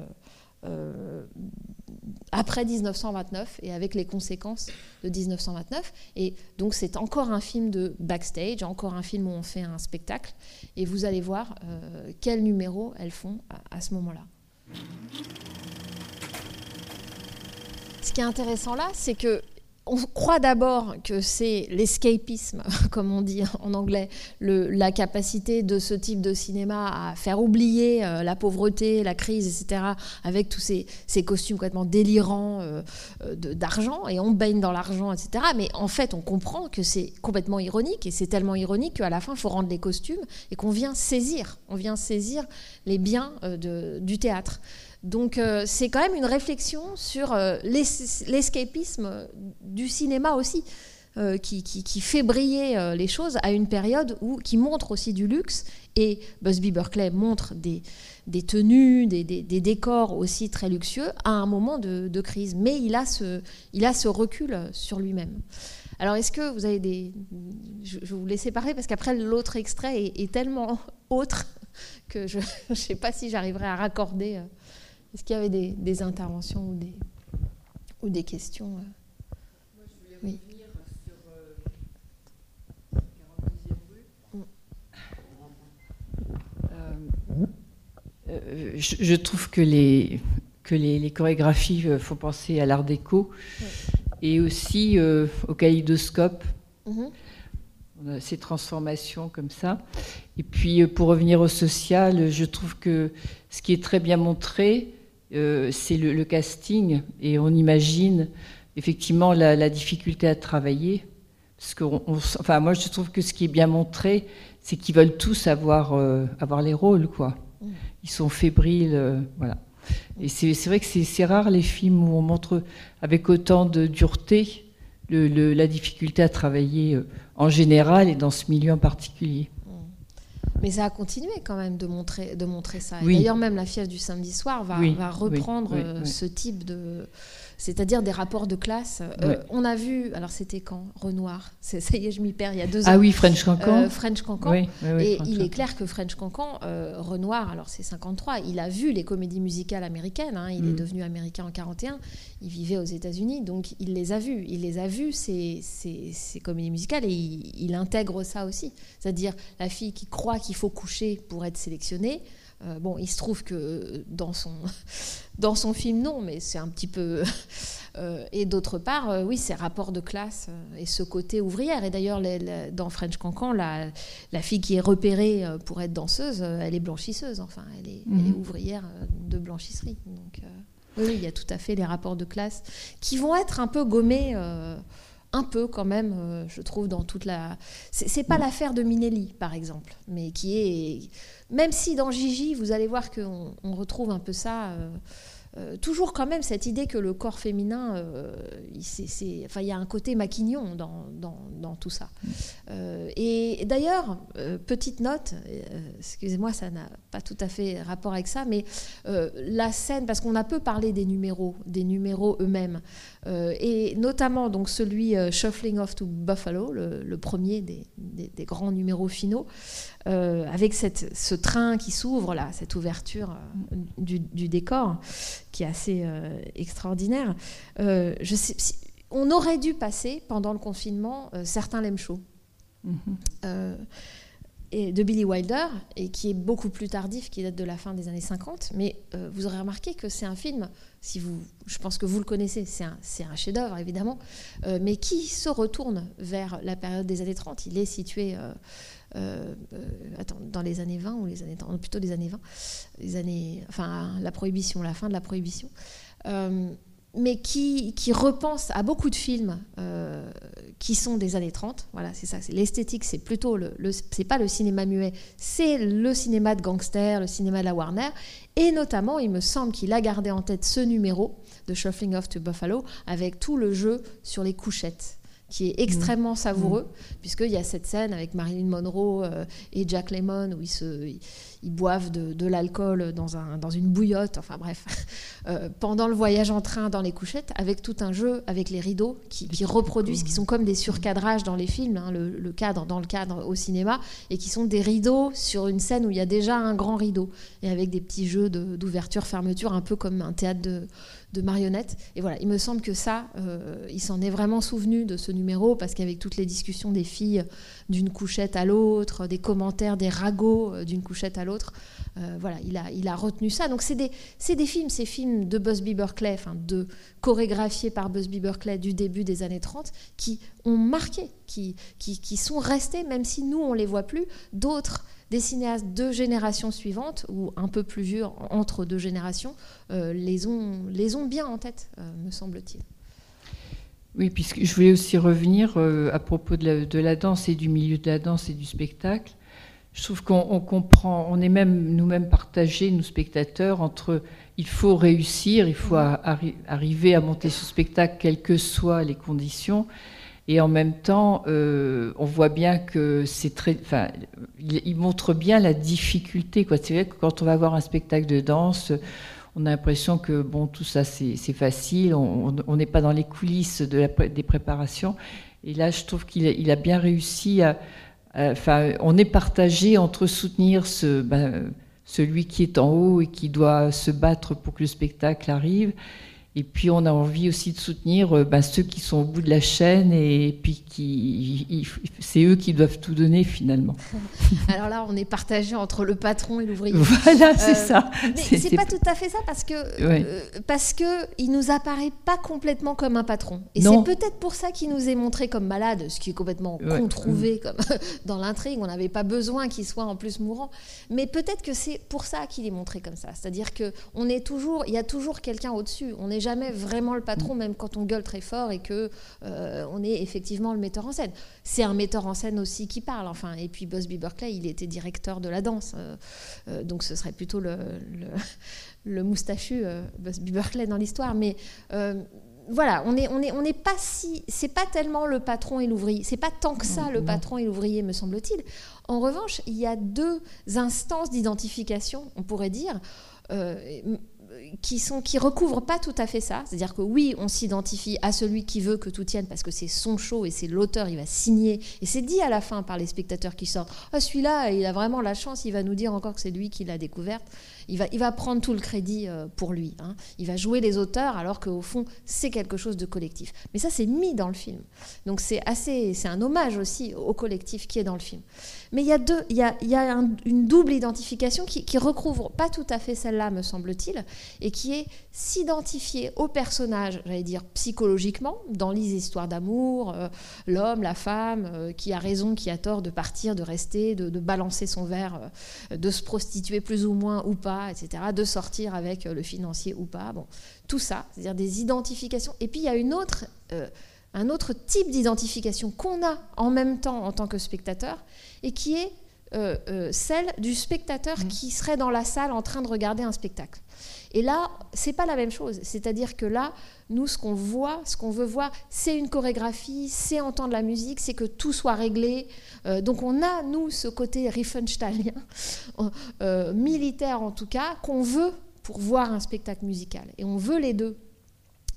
après 1929 et avec les conséquences de 1929. Et donc c'est encore un film de backstage, encore un film où on fait un spectacle, et vous allez voir quels numéros elles font à ce moment-là. Ce qui est intéressant là, c'est que on croit d'abord que c'est l'escapisme, comme on dit en anglais, la capacité de ce type de cinéma à faire oublier euh, la pauvreté, la crise, etc., avec tous ces, costumes complètement délirants euh, euh, d'argent, et on baigne dans l'argent, etc. Mais en fait, on comprend que c'est complètement ironique, et c'est tellement ironique qu'à la fin, il faut rendre les costumes, et qu'on vient saisir, on vient saisir les biens du théâtre. Donc euh, c'est quand même une réflexion sur euh, l'escapisme du cinéma aussi, euh, qui, fait briller les choses à une période où, qui montre aussi du luxe. Et Busby Berkeley montre des, tenues, des, décors aussi très luxueux à un moment de, crise. Mais il a, ce, il a ce recul sur lui-même. Alors, est-ce que vous avez des. Je, vais vous laisser parler parce qu'après, l'autre extrait est, est, tellement autre que je ne sais pas si j'arriverai à raccorder. Est-ce qu'il y avait des, interventions ou des, ou des questions euh? Moi, je voulais revenir sur euh, 42e rue. Euh, je, trouve que les, que les, chorégraphies font penser à l'art déco et aussi au kaléidoscope. Mm-hmm. On a ces transformations comme ça. Et puis, pour revenir au social, je trouve que ce qui est très bien montré, euh, c'est le, casting et on imagine effectivement la, difficulté à travailler. Parce que enfin, moi, je trouve que ce qui est bien montré, c'est qu'ils veulent tous avoir, euh, avoir les rôles. Quoi. Ils sont fébriles. Euh, voilà. Et c'est vrai que c'est rare les films où on montre avec autant de dureté la difficulté à travailler en général et dans ce milieu en particulier. Mais ça a continué quand même de montrer, de montrer ça. D'ailleurs, même la fièvre du samedi soir va, va reprendre euh, ce type de, c'est-à-dire des rapports de classe. Euh, on a vu, alors c'était quand Renoir, ça y est, je m'y perds, il y a deux ah ans. Ah oui, French Cancan. Euh, French Cancan. et il est clair que French Cancan, euh, Renoir, alors c'est 53, il a vu les comédies musicales américaines, hein, il est mm. devenu américain en 41, il vivait aux États-Unis, donc il les a vues. Il les a vues, ces, ces, comédies musicales, et il, il intègre ça aussi. C'est-à-dire la fille qui croit qu'il faut coucher pour être sélectionnée. Euh, bon, il se trouve que dans son, dans son film, non, mais c'est un petit peu. Euh, et d'autre part, euh, oui, ces rapports de classe et ce côté ouvrière. Et d'ailleurs, dans French Cancan, la, la, fille qui est repérée pour être danseuse, elle est blanchisseuse, enfin, elle est, elle est mhm. ouvrière de blanchisserie. Donc, oui, il y a tout à fait les rapports de classe qui vont être un peu gommés un peu quand même, je trouve, dans toute la. C'est pas l'affaire de Minelli, par exemple, mais qui est. Même si dans Gigi, vous allez voir qu'on on retrouve un peu ça. Euh, toujours quand même cette idée que le corps féminin, euh, enfin, il y a un côté maquignon dans, dans, tout ça. Euh, et d'ailleurs, petite note, excusez-moi, ça n'a pas tout à fait rapport avec ça, mais la scène, parce qu'on a peu parlé des numéros, des numéros eux-mêmes, et notamment donc celui Shuffling Off to Buffalo, le, premier des, des, grands numéros finaux, avec cette, ce train qui s'ouvre là, cette ouverture du, du décor qui est assez euh, extraordinaire. Euh, je sais, on aurait dû passer pendant le confinement euh, certains l'aiment chaud. Mhm. De Billy Wilder, et qui est beaucoup plus tardif, qui date de la fin des années 50. Mais vous aurez remarqué que c'est un film, si vous, je pense que vous le connaissez, c'est un, chef-d'œuvre évidemment, mais qui se retourne vers la période des années 30. Il est situé euh, euh, dans les années 20 ou les années plutôt les années 20, les années, enfin la prohibition, la fin de la prohibition, euh, mais qui, qui, repense à beaucoup de films qui sont des années 30. Voilà, c'est ça. L'esthétique, c'est plutôt le, c'est pas le cinéma muet, c'est le cinéma de gangster, le cinéma de la Warner, et notamment, il me semble qu'il a gardé en tête ce numéro de Shuffling Off to Buffalo avec tout le jeu sur les couchettes qui est extrêmement mmh. savoureux, mmh. puisqu'il y a cette scène avec Marilyn Monroe euh, et Jack Lemmon où ils, se, ils, boivent de, l'alcool dans, un, dans une bouillotte, enfin bref, euh, pendant le voyage en train dans les couchettes, avec tout un jeu avec les rideaux qui, reproduisent, qui sont comme des surcadrages dans les films, hein, le, cadre dans le cadre au cinéma, et qui sont des rideaux sur une scène où il y a déjà un grand rideau, et avec des petits jeux d'ouverture-fermeture, un peu comme un théâtre de, de marionnettes. Et voilà, il me semble que ça, euh, il s'en est vraiment souvenu de ce numéro, parce qu'avec toutes les discussions des filles d'une couchette à l'autre, des commentaires, des ragots euh, d'une couchette à l'autre, euh, voilà, il a, retenu ça. Donc c'est des, films, ces films de Busby Berkeley, enfin de chorégraphiés par Busby Berkeley du début des années 30, qui ont marqué, qui, qui, sont restés, même si nous on les voit plus, d'autres des cinéastes de générations suivantes, ou un peu plus vieux, entre deux générations, euh, les, ont, les ont bien en tête, euh, me semble-t-il. Oui, puisque je voulais aussi revenir à propos de la, danse et du milieu de la danse et du spectacle. Je trouve qu'on comprend, on est même nous-mêmes partagés, nous spectateurs, entre il faut réussir, il faut arriver à monter ce spectacle, quelles que soient les conditions, et en même temps, euh, on voit bien que c'est très. Enfin, il, montre bien la difficulté. C'est vrai que quand on va voir un spectacle de danse, on a l'impression que bon, tout ça c'est facile. On n'est pas dans les coulisses de la, des préparations. Et là, je trouve qu'il a bien réussi à. Enfin, on est partagé entre soutenir ben, celui qui est en haut et qui doit se battre pour que le spectacle arrive, et puis on a envie aussi de soutenir euh, bah, ceux qui sont au bout de la chaîne et puis qui, c'est eux qui doivent tout donner finalement. Alors là, on est partagé entre le patron et l'ouvrier. Voilà, c'est euh, ça. Mais c'est pas tout à fait ça parce que euh, parce que il nous apparaît pas complètement comme un patron. Et c'est peut-être pour ça qu'il nous est montré comme malade, ce qui est complètement controuvé comme dans l'intrigue. On n'avait pas besoin qu'il soit en plus mourant. Mais peut-être que c'est pour ça qu'il est montré comme ça. C'est-à-dire que on est toujours, il y a toujours quelqu'un au-dessus. On est jamais vraiment le patron, même quand on gueule très fort et que euh, on est effectivement le metteur en scène. C'est un metteur en scène aussi qui parle. Enfin, et puis Busby Berkeley, il était directeur de la danse, euh, euh, donc ce serait plutôt le, le, moustachu Busby Berkeley dans l'histoire. Mais voilà, on n'est on est, on est pas si. C'est pas tellement le patron et l'ouvrier. C'est pas tant que ça le patron et l'ouvrier, me semble-t-il. En revanche, il y a deux instances d'identification, on pourrait dire qui recouvrent pas tout à fait ça. C'est-à-dire que oui, on s'identifie à celui qui veut que tout tienne parce que c'est son show et c'est l'auteur, il va signer et c'est dit à la fin par les spectateurs qui sortent. Ah celui-là, il a vraiment la chance, il va nous dire encore que c'est lui qui l'a découverte. Il va, il va prendre tout le crédit euh, pour lui. Hein. Il va jouer les auteurs alors qu'au fond c'est quelque chose de collectif. Mais ça c'est mis dans le film. Donc c'est assez, c'est un hommage aussi au collectif qui est dans le film. Mais il y a, deux, il y a, une double identification qui, qui recouvre pas tout à fait celle-là, me semble-t-il, et qui est s'identifier au personnage, j'allais dire psychologiquement, dans les histoires d'amour, euh, l'homme, la femme, euh, qui a raison, qui a tort de partir, de rester, de, balancer son verre, euh, de se prostituer plus ou moins ou pas, etc., de sortir avec le financier ou pas. Bon, tout ça, c'est-à-dire des identifications. Et puis il y a une autre un autre type d'identification qu'on a en même temps en tant que spectateur et qui est euh, euh, celle du spectateur mmh. qui serait dans la salle en train de regarder un spectacle. Et là, c'est pas la même chose. C'est-à-dire que là, nous, ce qu'on voit, ce qu'on veut voir, c'est une chorégraphie, c'est entendre la musique, c'est que tout soit réglé. Euh, donc on a, nous, ce côté Riefenstahlien, militaire en tout cas, qu'on veut pour voir un spectacle musical. Et on veut les deux.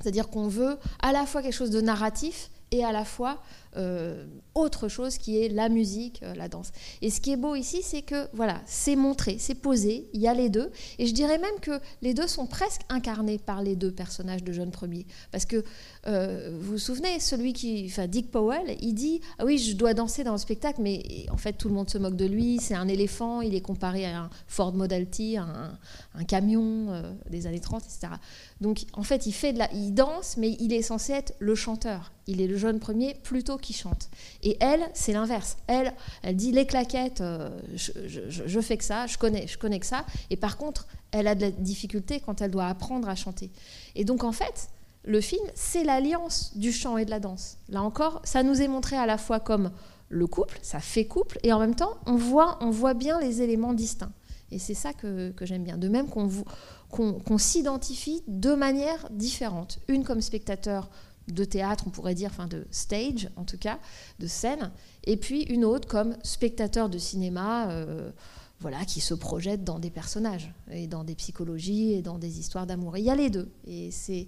C'est-à-dire qu'on veut à la fois quelque chose de narratif et à la fois euh, autre chose qui est la musique, euh, la danse. Et ce qui est beau ici, c'est que voilà, c'est montré, c'est posé, il y a les deux. Et je dirais même que les deux sont presque incarnés par les deux personnages de Jeune Premier. Parce que euh, vous vous souvenez, celui qui, enfin Dick Powell, il dit ah oui, je dois danser dans le spectacle, mais en fait tout le monde se moque de lui. C'est un éléphant, il est comparé à un Ford Model T, un, un camion des années 30, etc. Donc en fait, il fait de la, il danse, mais il est censé être le chanteur. Il est le jeune premier plutôt qui chante. Et elle, c'est l'inverse. Elle, elle dit les claquettes, euh, je, fais que ça, je connais, je connais que ça. Et par contre, elle a de la difficulté quand elle doit apprendre à chanter. Et donc en fait, le film, c'est l'alliance du chant et de la danse. Là encore, ça nous est montré à la fois comme le couple, ça fait couple, et en même temps, on voit, on voit bien les éléments distincts. Et c'est ça que, j'aime bien. De même qu'on qu'on s'identifie de manière différente. Une comme spectateur de théâtre, on pourrait dire, enfin de stage en tout cas, de scène, et puis une autre comme spectateur de cinéma, euh, voilà, qui se projette dans des personnages, et dans des psychologies, et dans des histoires d'amour. Il y a les deux, et c'est,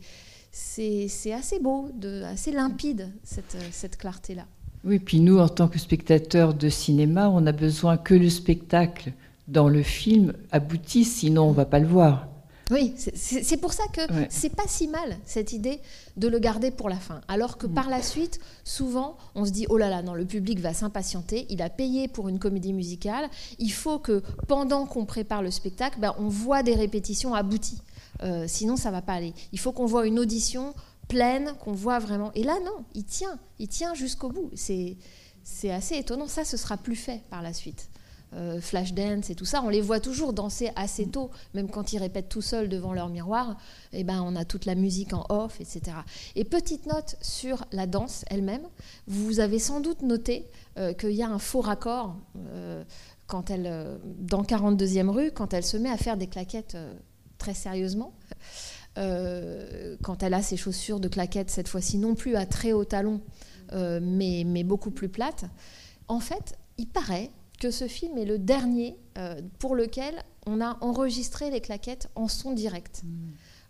c'est, assez beau, de, assez limpide, cette, cette clarté-là. Oui, puis nous, en tant que spectateurs de cinéma, on a besoin que le spectacle dans le film aboutisse, sinon on ne va pas le voir. Oui, c'est pour ça que c'est pas si mal cette idée de le garder pour la fin. Alors que mm. par la suite, souvent, on se dit oh là là, non, le public va s'impatienter. Il a payé pour une comédie musicale. Il faut que pendant qu'on prépare le spectacle, ben, on voit des répétitions abouties. Euh, sinon, ça va pas aller. Il faut qu'on voit une audition pleine, qu'on voit vraiment. Et là, non, il tient, il tient jusqu'au bout. C'est assez étonnant. Ça, ce sera plus fait par la suite. Euh, flash dance et tout ça, on les voit toujours danser assez tôt, même quand ils répètent tout seuls devant leur miroir. Et eh ben, on a toute la musique en off, etc. Et petite note sur la danse elle-même, vous avez sans doute noté euh, qu'il y a un faux raccord euh, quand elle, dans 42e rue, quand elle se met à faire des claquettes très sérieusement. quand elle a ses chaussures de claquettes, cette fois-ci non plus à très haut talon, mais, mais beaucoup plus plates. En fait, il paraît que ce film est le dernier euh, pour lequel on a enregistré les claquettes en son direct. Mm.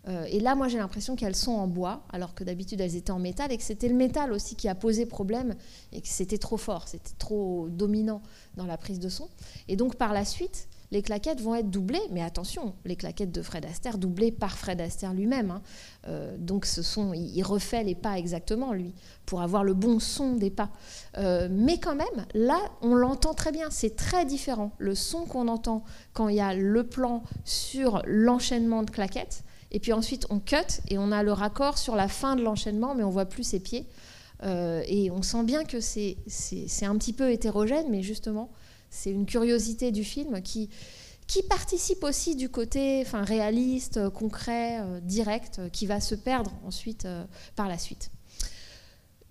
Euh, et là, moi, j'ai l'impression qu'elles sont en bois, alors que d'habitude, elles étaient en métal, et que c'était le métal aussi qui a posé problème, et que c'était trop fort, c'était trop dominant dans la prise de son. Et donc, par la suite, les claquettes vont être doublées, mais attention, les claquettes de Fred Astaire doublées par Fred Astaire lui-même. Hein. Euh, donc ce sont, il refait les pas exactement lui pour avoir le bon son des pas. Euh, mais quand même, là, on l'entend très bien. C'est très différent. Le son qu'on entend quand il y a le plan sur l'enchaînement de claquettes, et puis ensuite on cut et on a le raccord sur la fin de l'enchaînement, mais on voit plus ses pieds. Euh, et on sent bien que c'est un petit peu hétérogène, mais justement, c'est une curiosité du film qui, participe aussi du côté enfin, réaliste, euh, concret, euh, direct, euh, qui va se perdre ensuite par la suite.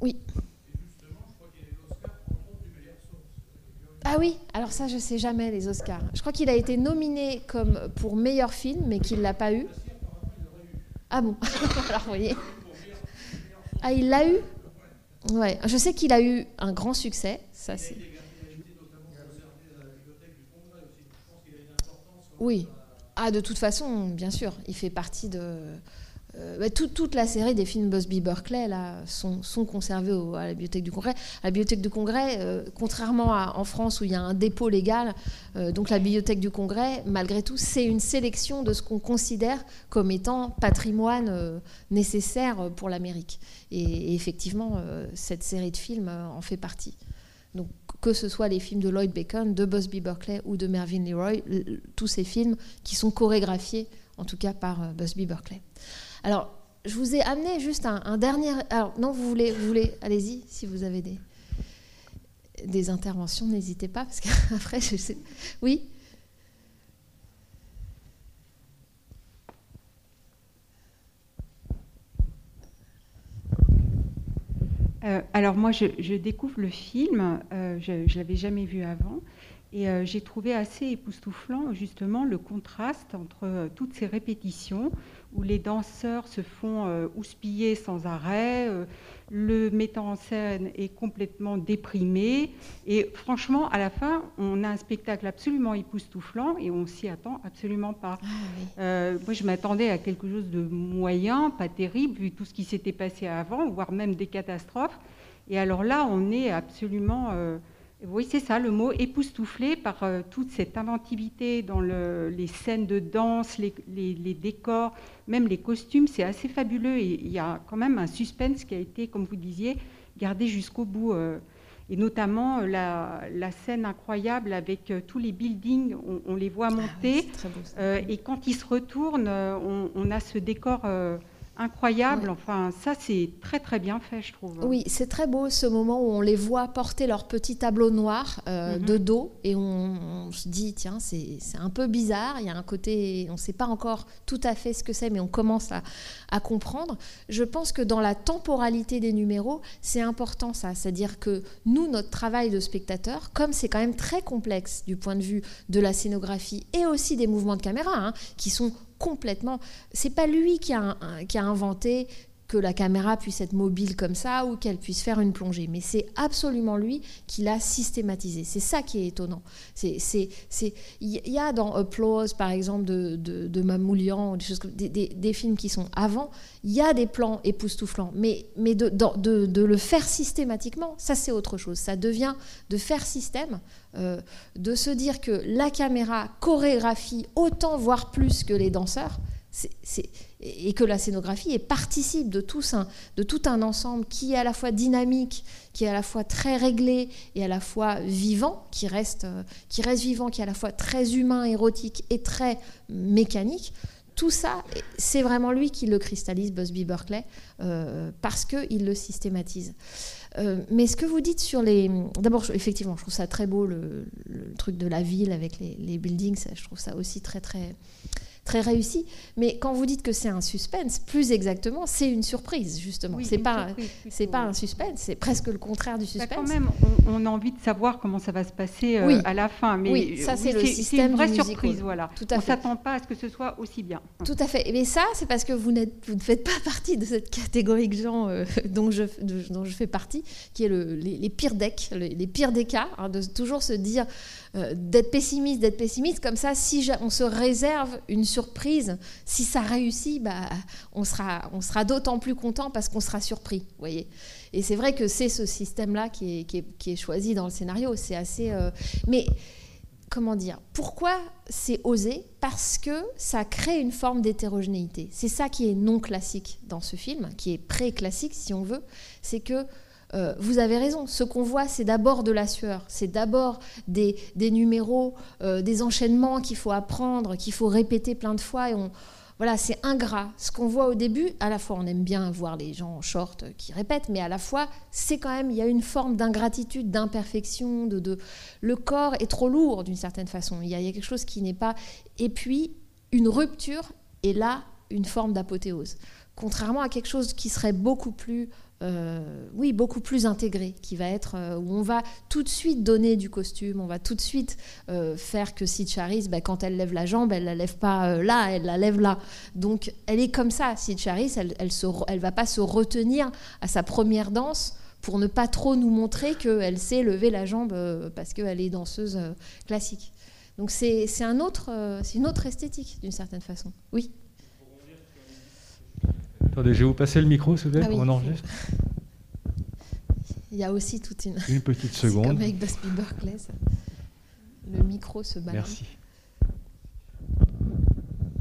Oui. Ah oui, alors ça je sais jamais les Oscars. Je crois qu'il a été nominé comme pour meilleur film, mais qu'il l'a pas eu. Ah bon Alors vous voyez. Ah il l'a eu? Ouais, je sais qu'il a eu un grand succès. Ça c'est. Oui. Ah, de toute façon, bien sûr, il fait partie de. Euh, bah, toute la série des films Busby Berkeley là, sont, conservés à la Bibliothèque du Congrès. La Bibliothèque du Congrès, euh, contrairement à, en France où il y a un dépôt légal, euh, donc la Bibliothèque du Congrès, malgré tout, c'est une sélection de ce qu'on considère comme étant patrimoine nécessaire pour l'Amérique. Et, effectivement, cette série de films en fait partie. Que ce soit les films de Lloyd Bacon, de Busby Berkeley ou de Mervyn Leroy, tous ces films qui sont chorégraphiés, en tout cas par euh, Busby Berkeley. Alors, je vous ai amené juste un, dernier. Alors, non, vous voulez, vous voulez, allez-y, si vous avez des, des interventions, n'hésitez pas, parce qu'après, je sais. Oui? Alors moi, je, découvre le film, je ne l'avais jamais vu avant, et j'ai trouvé assez époustouflant justement le contraste entre toutes ces répétitions où les danseurs se font euh, houspiller sans arrêt, euh, le metteur en scène est complètement déprimé, et franchement, à la fin, on a un spectacle absolument époustouflant et on s'y attend absolument pas. Ah euh, moi, je m'attendais à quelque chose de moyen, pas terrible, vu tout ce qui s'était passé avant, voire même des catastrophes. Et alors là, on est absolument oui, c'est ça, le mot époustouflé par euh, toute cette inventivité dans les scènes de danse, les, décors, même les costumes, c'est assez fabuleux et il y a quand même un suspense qui a été, comme vous disiez, gardé jusqu'au bout. Euh, et notamment euh, la, scène incroyable avec tous les buildings, on, les voit ah monter, et quand ils se retournent, on, on a ce décor incroyable. Enfin, ça, c'est très très bien fait, je trouve. Oui, c'est très beau ce moment où on les voit porter leur petit tableau noir euh, mhm. de dos et on, se dit, tiens, c'est un peu bizarre. Il y a un côté, on ne sait pas encore tout à fait ce que c'est, mais on commence à, comprendre. Je pense que dans la temporalité des numéros, c'est important ça. C'est-à-dire que nous, notre travail de spectateur, comme c'est quand même très complexe du point de vue de la scénographie et aussi des mouvements de caméra, hein, qui sont complètement. C'est pas lui qui a, inventé que la caméra puisse être mobile comme ça ou qu'elle puisse faire une plongée. Mais c'est absolument lui qui l'a systématisé. C'est ça qui est étonnant. Il y a dans Applause, par exemple, de, de, de Mamoulian, des, choses, des, des, films qui sont avant, il y a des plans époustouflants. Mais, mais de, de, de le faire systématiquement, ça c'est autre chose. Ça devient de faire système, euh, de se dire que la caméra chorégraphie autant, voire plus que les danseurs et que la scénographie est participe de tout, un, ensemble qui est à la fois dynamique, qui est à la fois très réglé et à la fois vivant, qui reste, qui reste vivant, qui est à la fois très humain, érotique et très mécanique. Tout ça, c'est vraiment lui qui le cristallise, Busby Berkeley, euh, parce qu'il le systématise. Euh, mais ce que vous dites sur les... D'abord, effectivement, je trouve ça très beau, le, truc de la ville avec les buildings, je trouve ça aussi très, très très réussi. Mais quand vous dites que c'est un suspense, plus exactement, c'est une surprise, justement. c'est pas, c'est pas un suspense, c'est presque le contraire du suspense. quand même, on, a envie de savoir comment ça va se passer euh, à la fin. Mais oui, ça c'est système une vraie surprise, voilà. Tout à on s'attend pas à ce que ce soit aussi bien. Tout à fait. Mais ça, c'est parce que vous, vous ne faites pas partie de cette catégorie de gens euh, dont, je, dont je fais partie, qui est le, les, pires decks, les, pires des cas, hein, de toujours se dire euh, d'être pessimiste, d'être pessimiste. Comme ça, si on se réserve une surprise, si ça réussit, bah, on sera, on sera d'autant plus content parce qu'on sera surpris. Voyez. Et c'est vrai que c'est ce système-là qui est, qui, est, choisi dans le scénario. C'est assez. Euh, mais comment dire Pourquoi c'est osé? Parce que ça crée une forme d'hétérogénéité. C'est ça qui est non classique dans ce film, qui est pré-classique si on veut. C'est que euh, vous avez raison, ce qu'on voit, c'est d'abord de la sueur, c'est d'abord des, numéros, euh, des enchaînements qu'il faut apprendre, qu'il faut répéter plein de fois. Et on, voilà, c'est ingrat. Ce qu'on voit au début, à la fois, on aime bien voir les gens en short qui répètent, mais à la fois, c'est quand même, il y a une forme d'ingratitude, d'imperfection, de, le corps est trop lourd d'une certaine façon. Il y, a, il y a quelque chose qui n'est pas. Et puis, une rupture, et là, une forme d'apothéose. Contrairement à quelque chose qui serait beaucoup plus euh, oui, beaucoup plus intégré, qui va être euh, où on va tout de suite donner du costume, on va tout de suite euh, faire que Sid Charis, bah, quand elle lève la jambe, elle la lève pas là, elle la lève là. Donc elle est comme ça, Sid Charis, elle, elle, va pas se retenir à sa première danse pour ne pas trop nous montrer qu'elle sait lever la jambe parce qu'elle est danseuse classique. Donc c'est un autre, une autre esthétique d'une certaine façon. Oui? Attendez, je vais vous passer le micro, s'il vous plaît, ah pour enregistre. Il y a aussi toute une. Une petite seconde. comme avec Busby Berkeley, le micro se balance.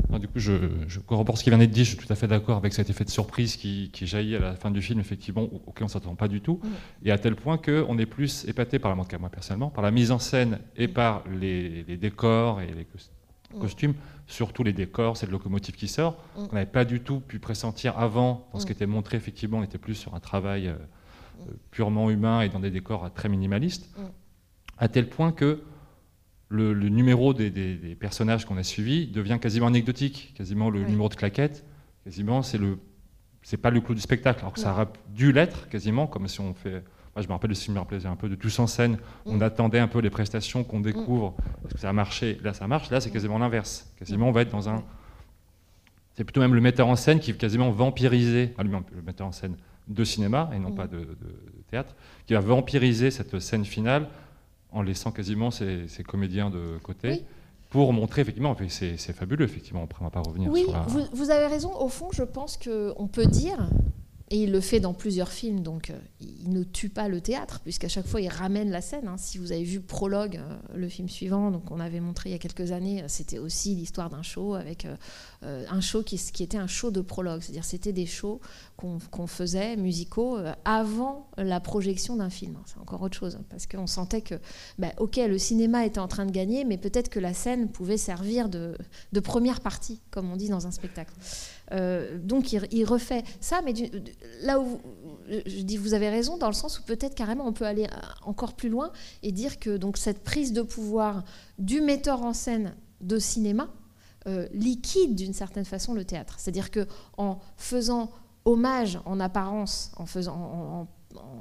Merci. du coup, je, je corrobore ce qui vient d'être dit. Je suis tout à fait d'accord avec cet effet de surprise qui, jaillit à la fin du film, effectivement, auquel on ne s'attend pas du tout. Et à tel point qu'on est plus épaté par la moi personnellement, par la mise en scène et par les, les décors et les costumes surtout les décors, cette locomotive qui sort. Mm. On n'avait pas du tout pu pressentir avant, dans ce mm. qui était montré, effectivement, on était plus sur un travail euh, mm. euh, purement humain et dans des décors très minimalistes, à tel point que le, numéro des, personnages qu'on a suivis devient quasiment anecdotique, quasiment le numéro de claquette, quasiment c'est le c'est pas le clou du spectacle, alors que ça aurait dû l'être quasiment, comme si on fait. Moi, je me rappelle de ce film, me un peu de Tous en scène. On mm. attendait un peu les prestations qu'on découvre. Mm. Est-ce que ça a marché Là, ça marche. Là, c'est quasiment l'inverse. Quasiment, on va être dans un. C'est plutôt même le metteur en scène qui va quasiment vampiriser, ah, le metteur en scène de cinéma et non mm. pas de, théâtre, qui va vampiriser cette scène finale en laissant quasiment ses, comédiens de côté pour montrer effectivement, c'est fabuleux effectivement, on ne va pas revenir oui, vous, vous, avez raison, au fond je pense qu'on peut dire, et il le fait dans plusieurs films, donc euh, il ne tue pas le théâtre, puisqu'à chaque fois il ramène la scène. Hein. Si vous avez vu Prologue, euh, le film suivant, donc on avait montré il y a quelques années, euh, c'était aussi l'histoire d'un show avec un show qui, était un show de prologue, c'est-à-dire c'était des shows qu'on faisait musicaux avant la projection d'un film. C'est encore autre chose, parce qu'on sentait que, bah, ok, le cinéma était en train de gagner, mais peut-être que la scène pouvait servir de première partie, comme on dit dans un spectacle. Euh, donc il, refait ça, mais là où je dis vous avez raison, dans le sens où peut-être carrément on peut aller encore plus loin et dire que donc cette prise de pouvoir du metteur en scène de cinéma euh, liquide d'une certaine façon le théâtre. C'est-à-dire que en faisant hommage en apparence, en faisant,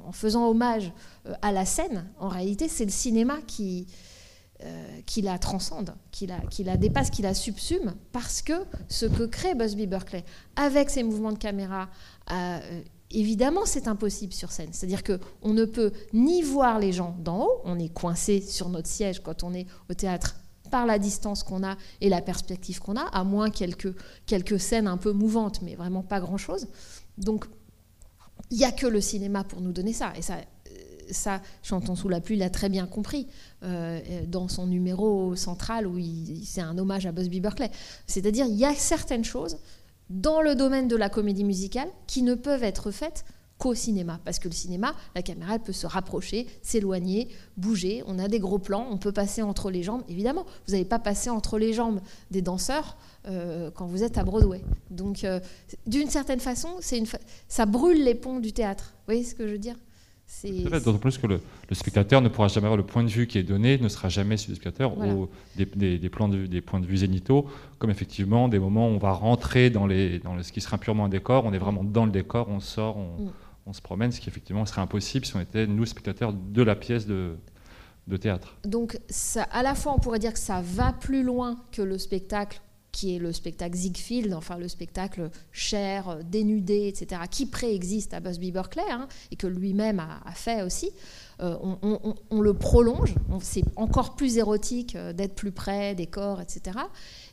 en faisant hommage euh, à la scène, en réalité c'est le cinéma qui qui la transcende, qui la, dépasse, qui la subsume, parce que ce que crée Busby Berkeley, avec ses mouvements de caméra, euh, évidemment, c'est impossible sur scène. C'est-à-dire qu'on ne peut ni voir les gens d'en haut, on est coincé sur notre siège quand on est au théâtre par la distance qu'on a et la perspective qu'on a, à moins quelques, quelques scènes un peu mouvantes, mais vraiment pas grand-chose. Donc, il n'y a que le cinéma pour nous donner ça. Et ça, ça, Chantons sous la pluie l'a très bien compris euh, dans son numéro central où c'est un hommage à Busby Berkeley. C'est-à-dire, il y a certaines choses dans le domaine de la comédie musicale qui ne peuvent être faites qu'au cinéma. Parce que le cinéma, la caméra, elle peut se rapprocher, s'éloigner, bouger. On a des gros plans, on peut passer entre les jambes. Évidemment, vous n'allez pas passer entre les jambes des danseurs euh, quand vous êtes à Broadway. Donc, euh, d'une certaine façon, ça brûle les ponts du théâtre. Vous voyez ce que je veux dire? D'autant plus que le, spectateur ne pourra jamais avoir le point de vue qui est donné, ne sera jamais sur le spectateur ou des, des, plans de, des points de vue zénitaux, comme effectivement des moments où on va rentrer dans, les, dans ce qui sera purement un décor, on est vraiment dans le décor, on sort, on, mm. on se promène, ce qui effectivement serait impossible si on était, nous, spectateurs de la pièce de, de théâtre. Donc ça, à la fois, on pourrait dire que ça va plus loin que le spectacle qui est le spectacle Ziegfeld, enfin le spectacle cher, dénudé, etc., qui préexiste à Busby Berkeley hein, et que lui-même a, fait aussi. Euh, on, le prolonge, c'est encore plus érotique euh, d'être plus près des corps, etc.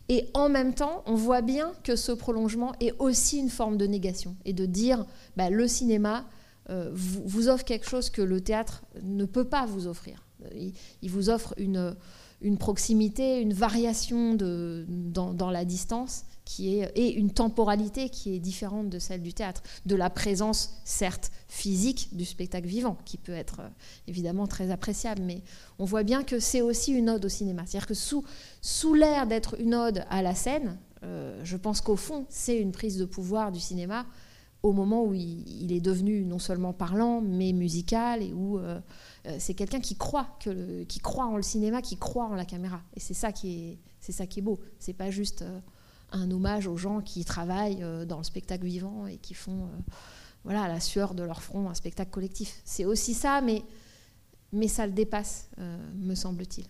Et en même temps, on voit bien que ce prolongement est aussi une forme de négation et de dire bah, le cinéma euh, vous, offre quelque chose que le théâtre ne peut pas vous offrir. il vous offre une une proximité, une variation de, dans, la distance qui est, et une temporalité qui est différente de celle du théâtre, de la présence certes physique du spectacle vivant, qui peut être euh, évidemment très appréciable, mais on voit bien que c'est aussi une ode au cinéma. C'est-à-dire que sous, sous l'air d'être une ode à la scène, euh, je pense qu'au fond, c'est une prise de pouvoir du cinéma au moment où il, est devenu non seulement parlant, mais musical, et où... Euh, euh, c'est quelqu'un qui croit que qui croit en le cinéma, qui croit en la caméra. Et c'est ça qui est, c'est ça qui beau. C'est pas juste euh, un hommage aux gens qui travaillent dans le spectacle vivant et qui font, voilà, à la sueur de leur front, un spectacle collectif. C'est aussi ça, mais ça le dépasse, me semble-t-il.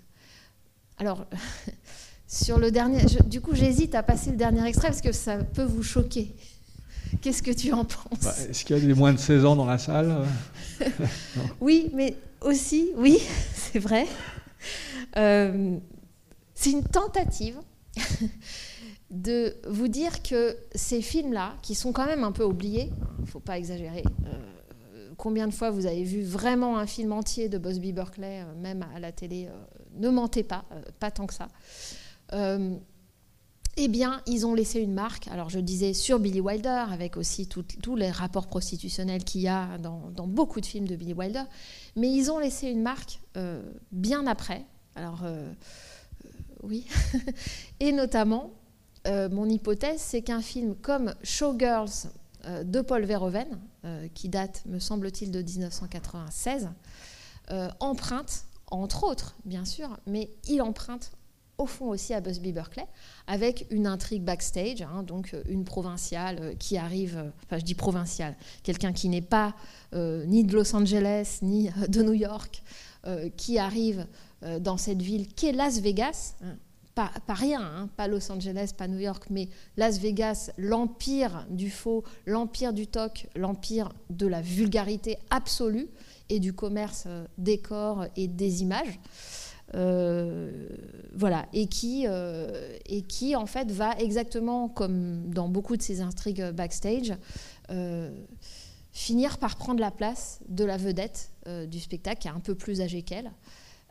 Alors. Sur le dernier, du coup, j'hésite à passer le dernier extrait parce que ça peut vous choquer. Qu'est-ce que tu en penses bah, Est-ce qu'il y a des moins de 16 ans dans la salle? Oui, mais aussi, oui, c'est vrai. Euh, c'est une tentative de vous dire que ces films-là, qui sont quand même un peu oubliés, il ne faut pas exagérer, euh, combien de fois vous avez vu vraiment un film entier de Busby Berkeley, euh, même à la télé, ne mentez pas, pas tant que ça eh bien, ils ont laissé une marque. Alors, je disais sur Billy Wilder, avec aussi tous les rapports prostitutionnels qu'il y a dans, beaucoup de films de Billy Wilder, mais ils ont laissé une marque euh, bien après. Alors, euh, euh, oui. Et notamment, mon hypothèse, c'est qu'un film comme Showgirls de Paul Verhoeven, qui date, me semble-t-il, de 1996, emprunte, entre autres, bien sûr, mais il emprunte au fond aussi à Busby Berkeley, avec une intrigue backstage, hein, donc une provinciale qui arrive, enfin je dis provinciale, quelqu'un qui n'est pas ni de Los Angeles ni de New York, qui arrive dans cette ville qu'est Las Vegas. Hein, pas, rien, hein, pas Los Angeles, pas New York, mais Las Vegas, l'empire du faux, l'empire du toc, l'empire de la vulgarité absolue et du commerce euh, des corps et des images. Euh, voilà, et qui, euh, et qui en fait va exactement comme dans beaucoup de ces intrigues backstage, finir par prendre la place de la vedette du spectacle, qui est un peu plus âgée qu'elle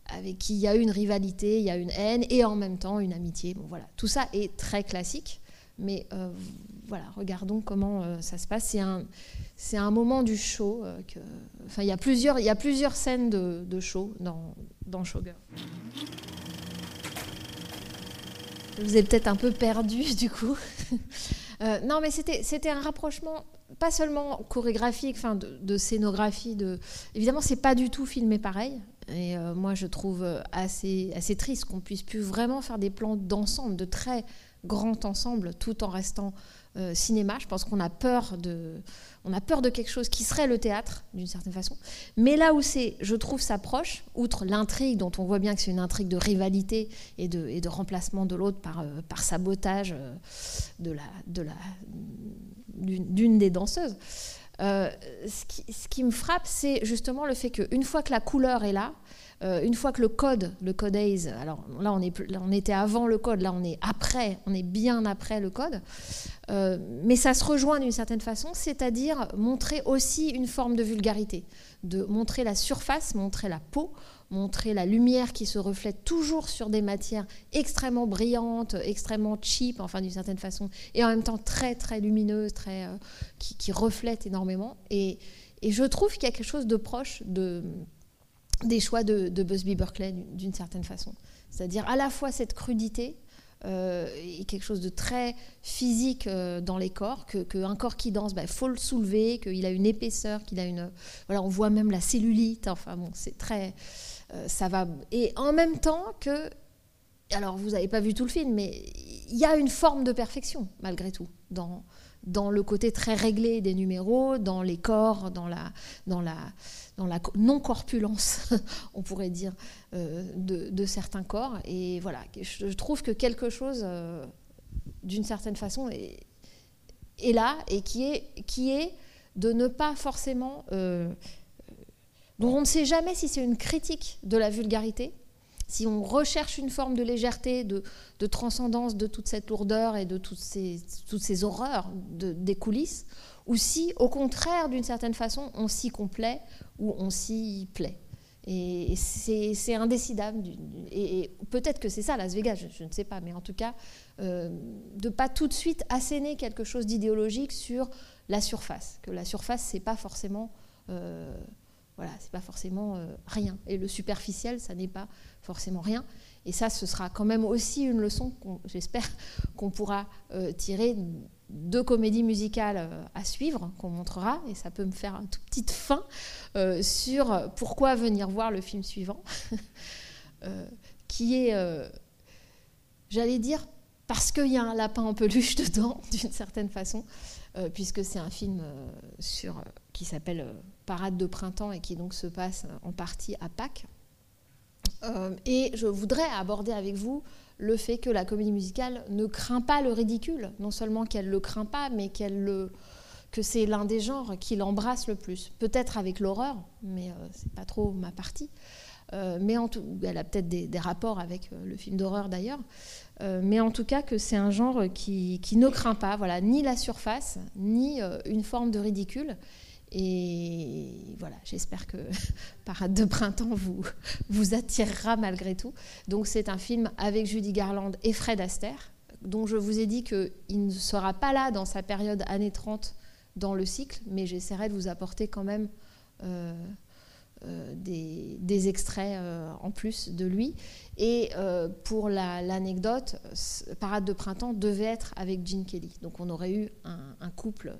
avec qui il y a une rivalité, il y a une haine et en même temps une amitié. Bon, voilà. Tout ça est très classique, mais euh, voilà, regardons comment euh, ça se passe. C'est un, c'est un moment du show. Euh, il y, a plusieurs, il y a plusieurs scènes de, de show dans, dans Showgirl. Je vous ai peut-être un peu perdu du coup. non, mais c'était, un rapprochement pas seulement chorégraphique, enfin de, scénographie. De... Évidemment, c'est pas du tout filmé pareil. Et euh, moi, je trouve assez, assez triste qu'on puisse plus vraiment faire des plans d'ensemble, de très grand ensemble, tout en restant euh, cinéma. Je pense qu'on a peur de, on a peur de quelque chose qui serait le théâtre d'une certaine façon. Mais là où c'est, je trouve ça proche, outre l'intrigue dont on voit bien que c'est une intrigue de rivalité et de, et de remplacement de l'autre par, euh, par sabotage de la, de la, d'une des danseuses. Euh, ce, qui, me frappe, c'est justement le fait qu'une fois que la couleur est là, euh, une fois que le code, le code ACE, alors là on était avant le code, là on est après, on est bien après le code, euh, mais ça se rejoint d'une certaine façon, c'est-à-dire montrer aussi une forme de vulgarité, de montrer la surface, montrer la peau, montrer la lumière qui se reflète toujours sur des matières extrêmement brillantes, extrêmement cheap, enfin d'une certaine façon, et en même temps très très lumineuses, très, euh, qui, qui, reflètent énormément. Et, et je trouve qu'il y a quelque chose de proche de, des choix de, Busby Berkeley d'une certaine façon. C'est-à-dire à la fois cette crudité, euh, et quelque chose de très physique euh, dans les corps, qu'un corps qui danse, il bah, faut le soulever, qu'il a une épaisseur, qu'il a une... Voilà, on voit même la cellulite, enfin bon, c'est très... Euh, ça va. Et en même temps que. Alors, vous n'avez pas vu tout le film, mais il y a une forme de perfection, malgré tout, dans, dans le côté très réglé des numéros, dans les corps, dans la, non-corpulence, on pourrait dire, euh, de, certains corps. Et voilà, je trouve que quelque chose, euh, d'une certaine façon, est, là et qui est, qui est de ne pas forcément donc on ne sait jamais si c'est une critique de la vulgarité, si on recherche une forme de légèreté, de, transcendance de toute cette lourdeur et de toutes ces, horreurs des coulisses, ou si, au contraire, d'une certaine façon, on s'y complaît ou on s'y plaît. Et c'est indécidable. Et, peut-être que c'est ça, Las Vegas, je, ne sais pas. Mais en tout cas, euh, de pas tout de suite asséner quelque chose d'idéologique sur la surface. Que la surface, c'est pas forcément... Euh, voilà, c'est pas forcément euh, rien. Et le superficiel, ça n'est pas forcément rien. Et ça, ce sera quand même aussi une leçon, j'espère, qu'on pourra euh, tirer de comédies musicales euh, à suivre, qu'on montrera, et ça peut me faire une toute petite fin sur pourquoi venir voir le film suivant, qui est, j'allais dire, parce qu'il y a un lapin en peluche dedans, d'une certaine façon, puisque c'est un film sur, qui s'appelle parade de printemps et qui donc se passe en partie à Pâques. Euh, et je voudrais aborder avec vous le fait que la comédie musicale ne craint pas le ridicule, non seulement qu'elle le craint pas, mais le, que c'est l'un des genres qui l'embrasse le plus. Peut-être avec l'horreur, mais euh, c'est pas trop ma partie. Euh, mais en tout, elle a peut-être des, rapports avec le film d'horreur d'ailleurs. mais en tout cas que c'est un genre qui, qui, ne craint pas, voilà, ni la surface, ni une forme de ridicule, et voilà, j'espère que Parade de printemps vous, vous attirera malgré tout. Donc c'est un film avec Judy Garland et Fred Astaire, dont je vous ai dit qu'il ne sera pas là dans sa période années 30 dans le cycle, mais j'essaierai de vous apporter quand même euh, euh, des, extraits euh, en plus de lui. Et pour l'anecdote, Parade de printemps devait être avec Gene Kelly. Donc on aurait eu un, couple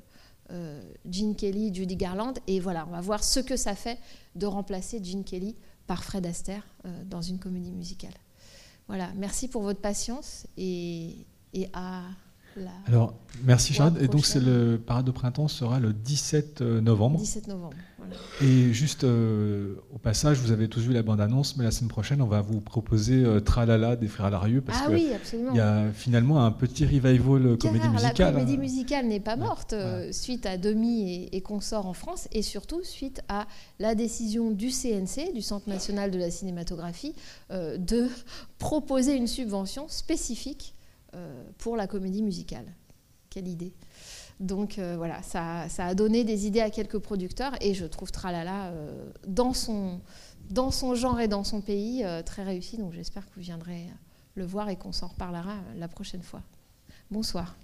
Gene Kelly, Judy Garland. Et voilà, on va voir ce que ça fait de remplacer Gene Kelly par Fred Astaire euh, dans une comédie musicale. voilà, merci pour votre patience et à alors, merci Charlotte. Et donc, c'est le parade de printemps sera le 17 euh, novembre. 17 novembre. Et juste euh, au passage, vous avez tous vu la bande-annonce, mais la semaine prochaine, on va vous proposer euh, Tralala des Frères Larieux. Parce ah oui, absolument. Il y a finalement un petit revival comédie musicale. La comédie musicale n'est pas morte suite à Demi et, et Consort en France et surtout suite à la décision du CNC, du Centre national de la cinématographie, de proposer une subvention spécifique euh, pour la comédie musicale. Quelle idée donc euh, voilà, ça, a donné des idées à quelques producteurs et je trouve Tralala euh, dans, son, dans son genre et dans son pays très réussi. Donc j'espère que vous viendrez le voir et qu'on s'en reparlera la prochaine fois. Bonsoir.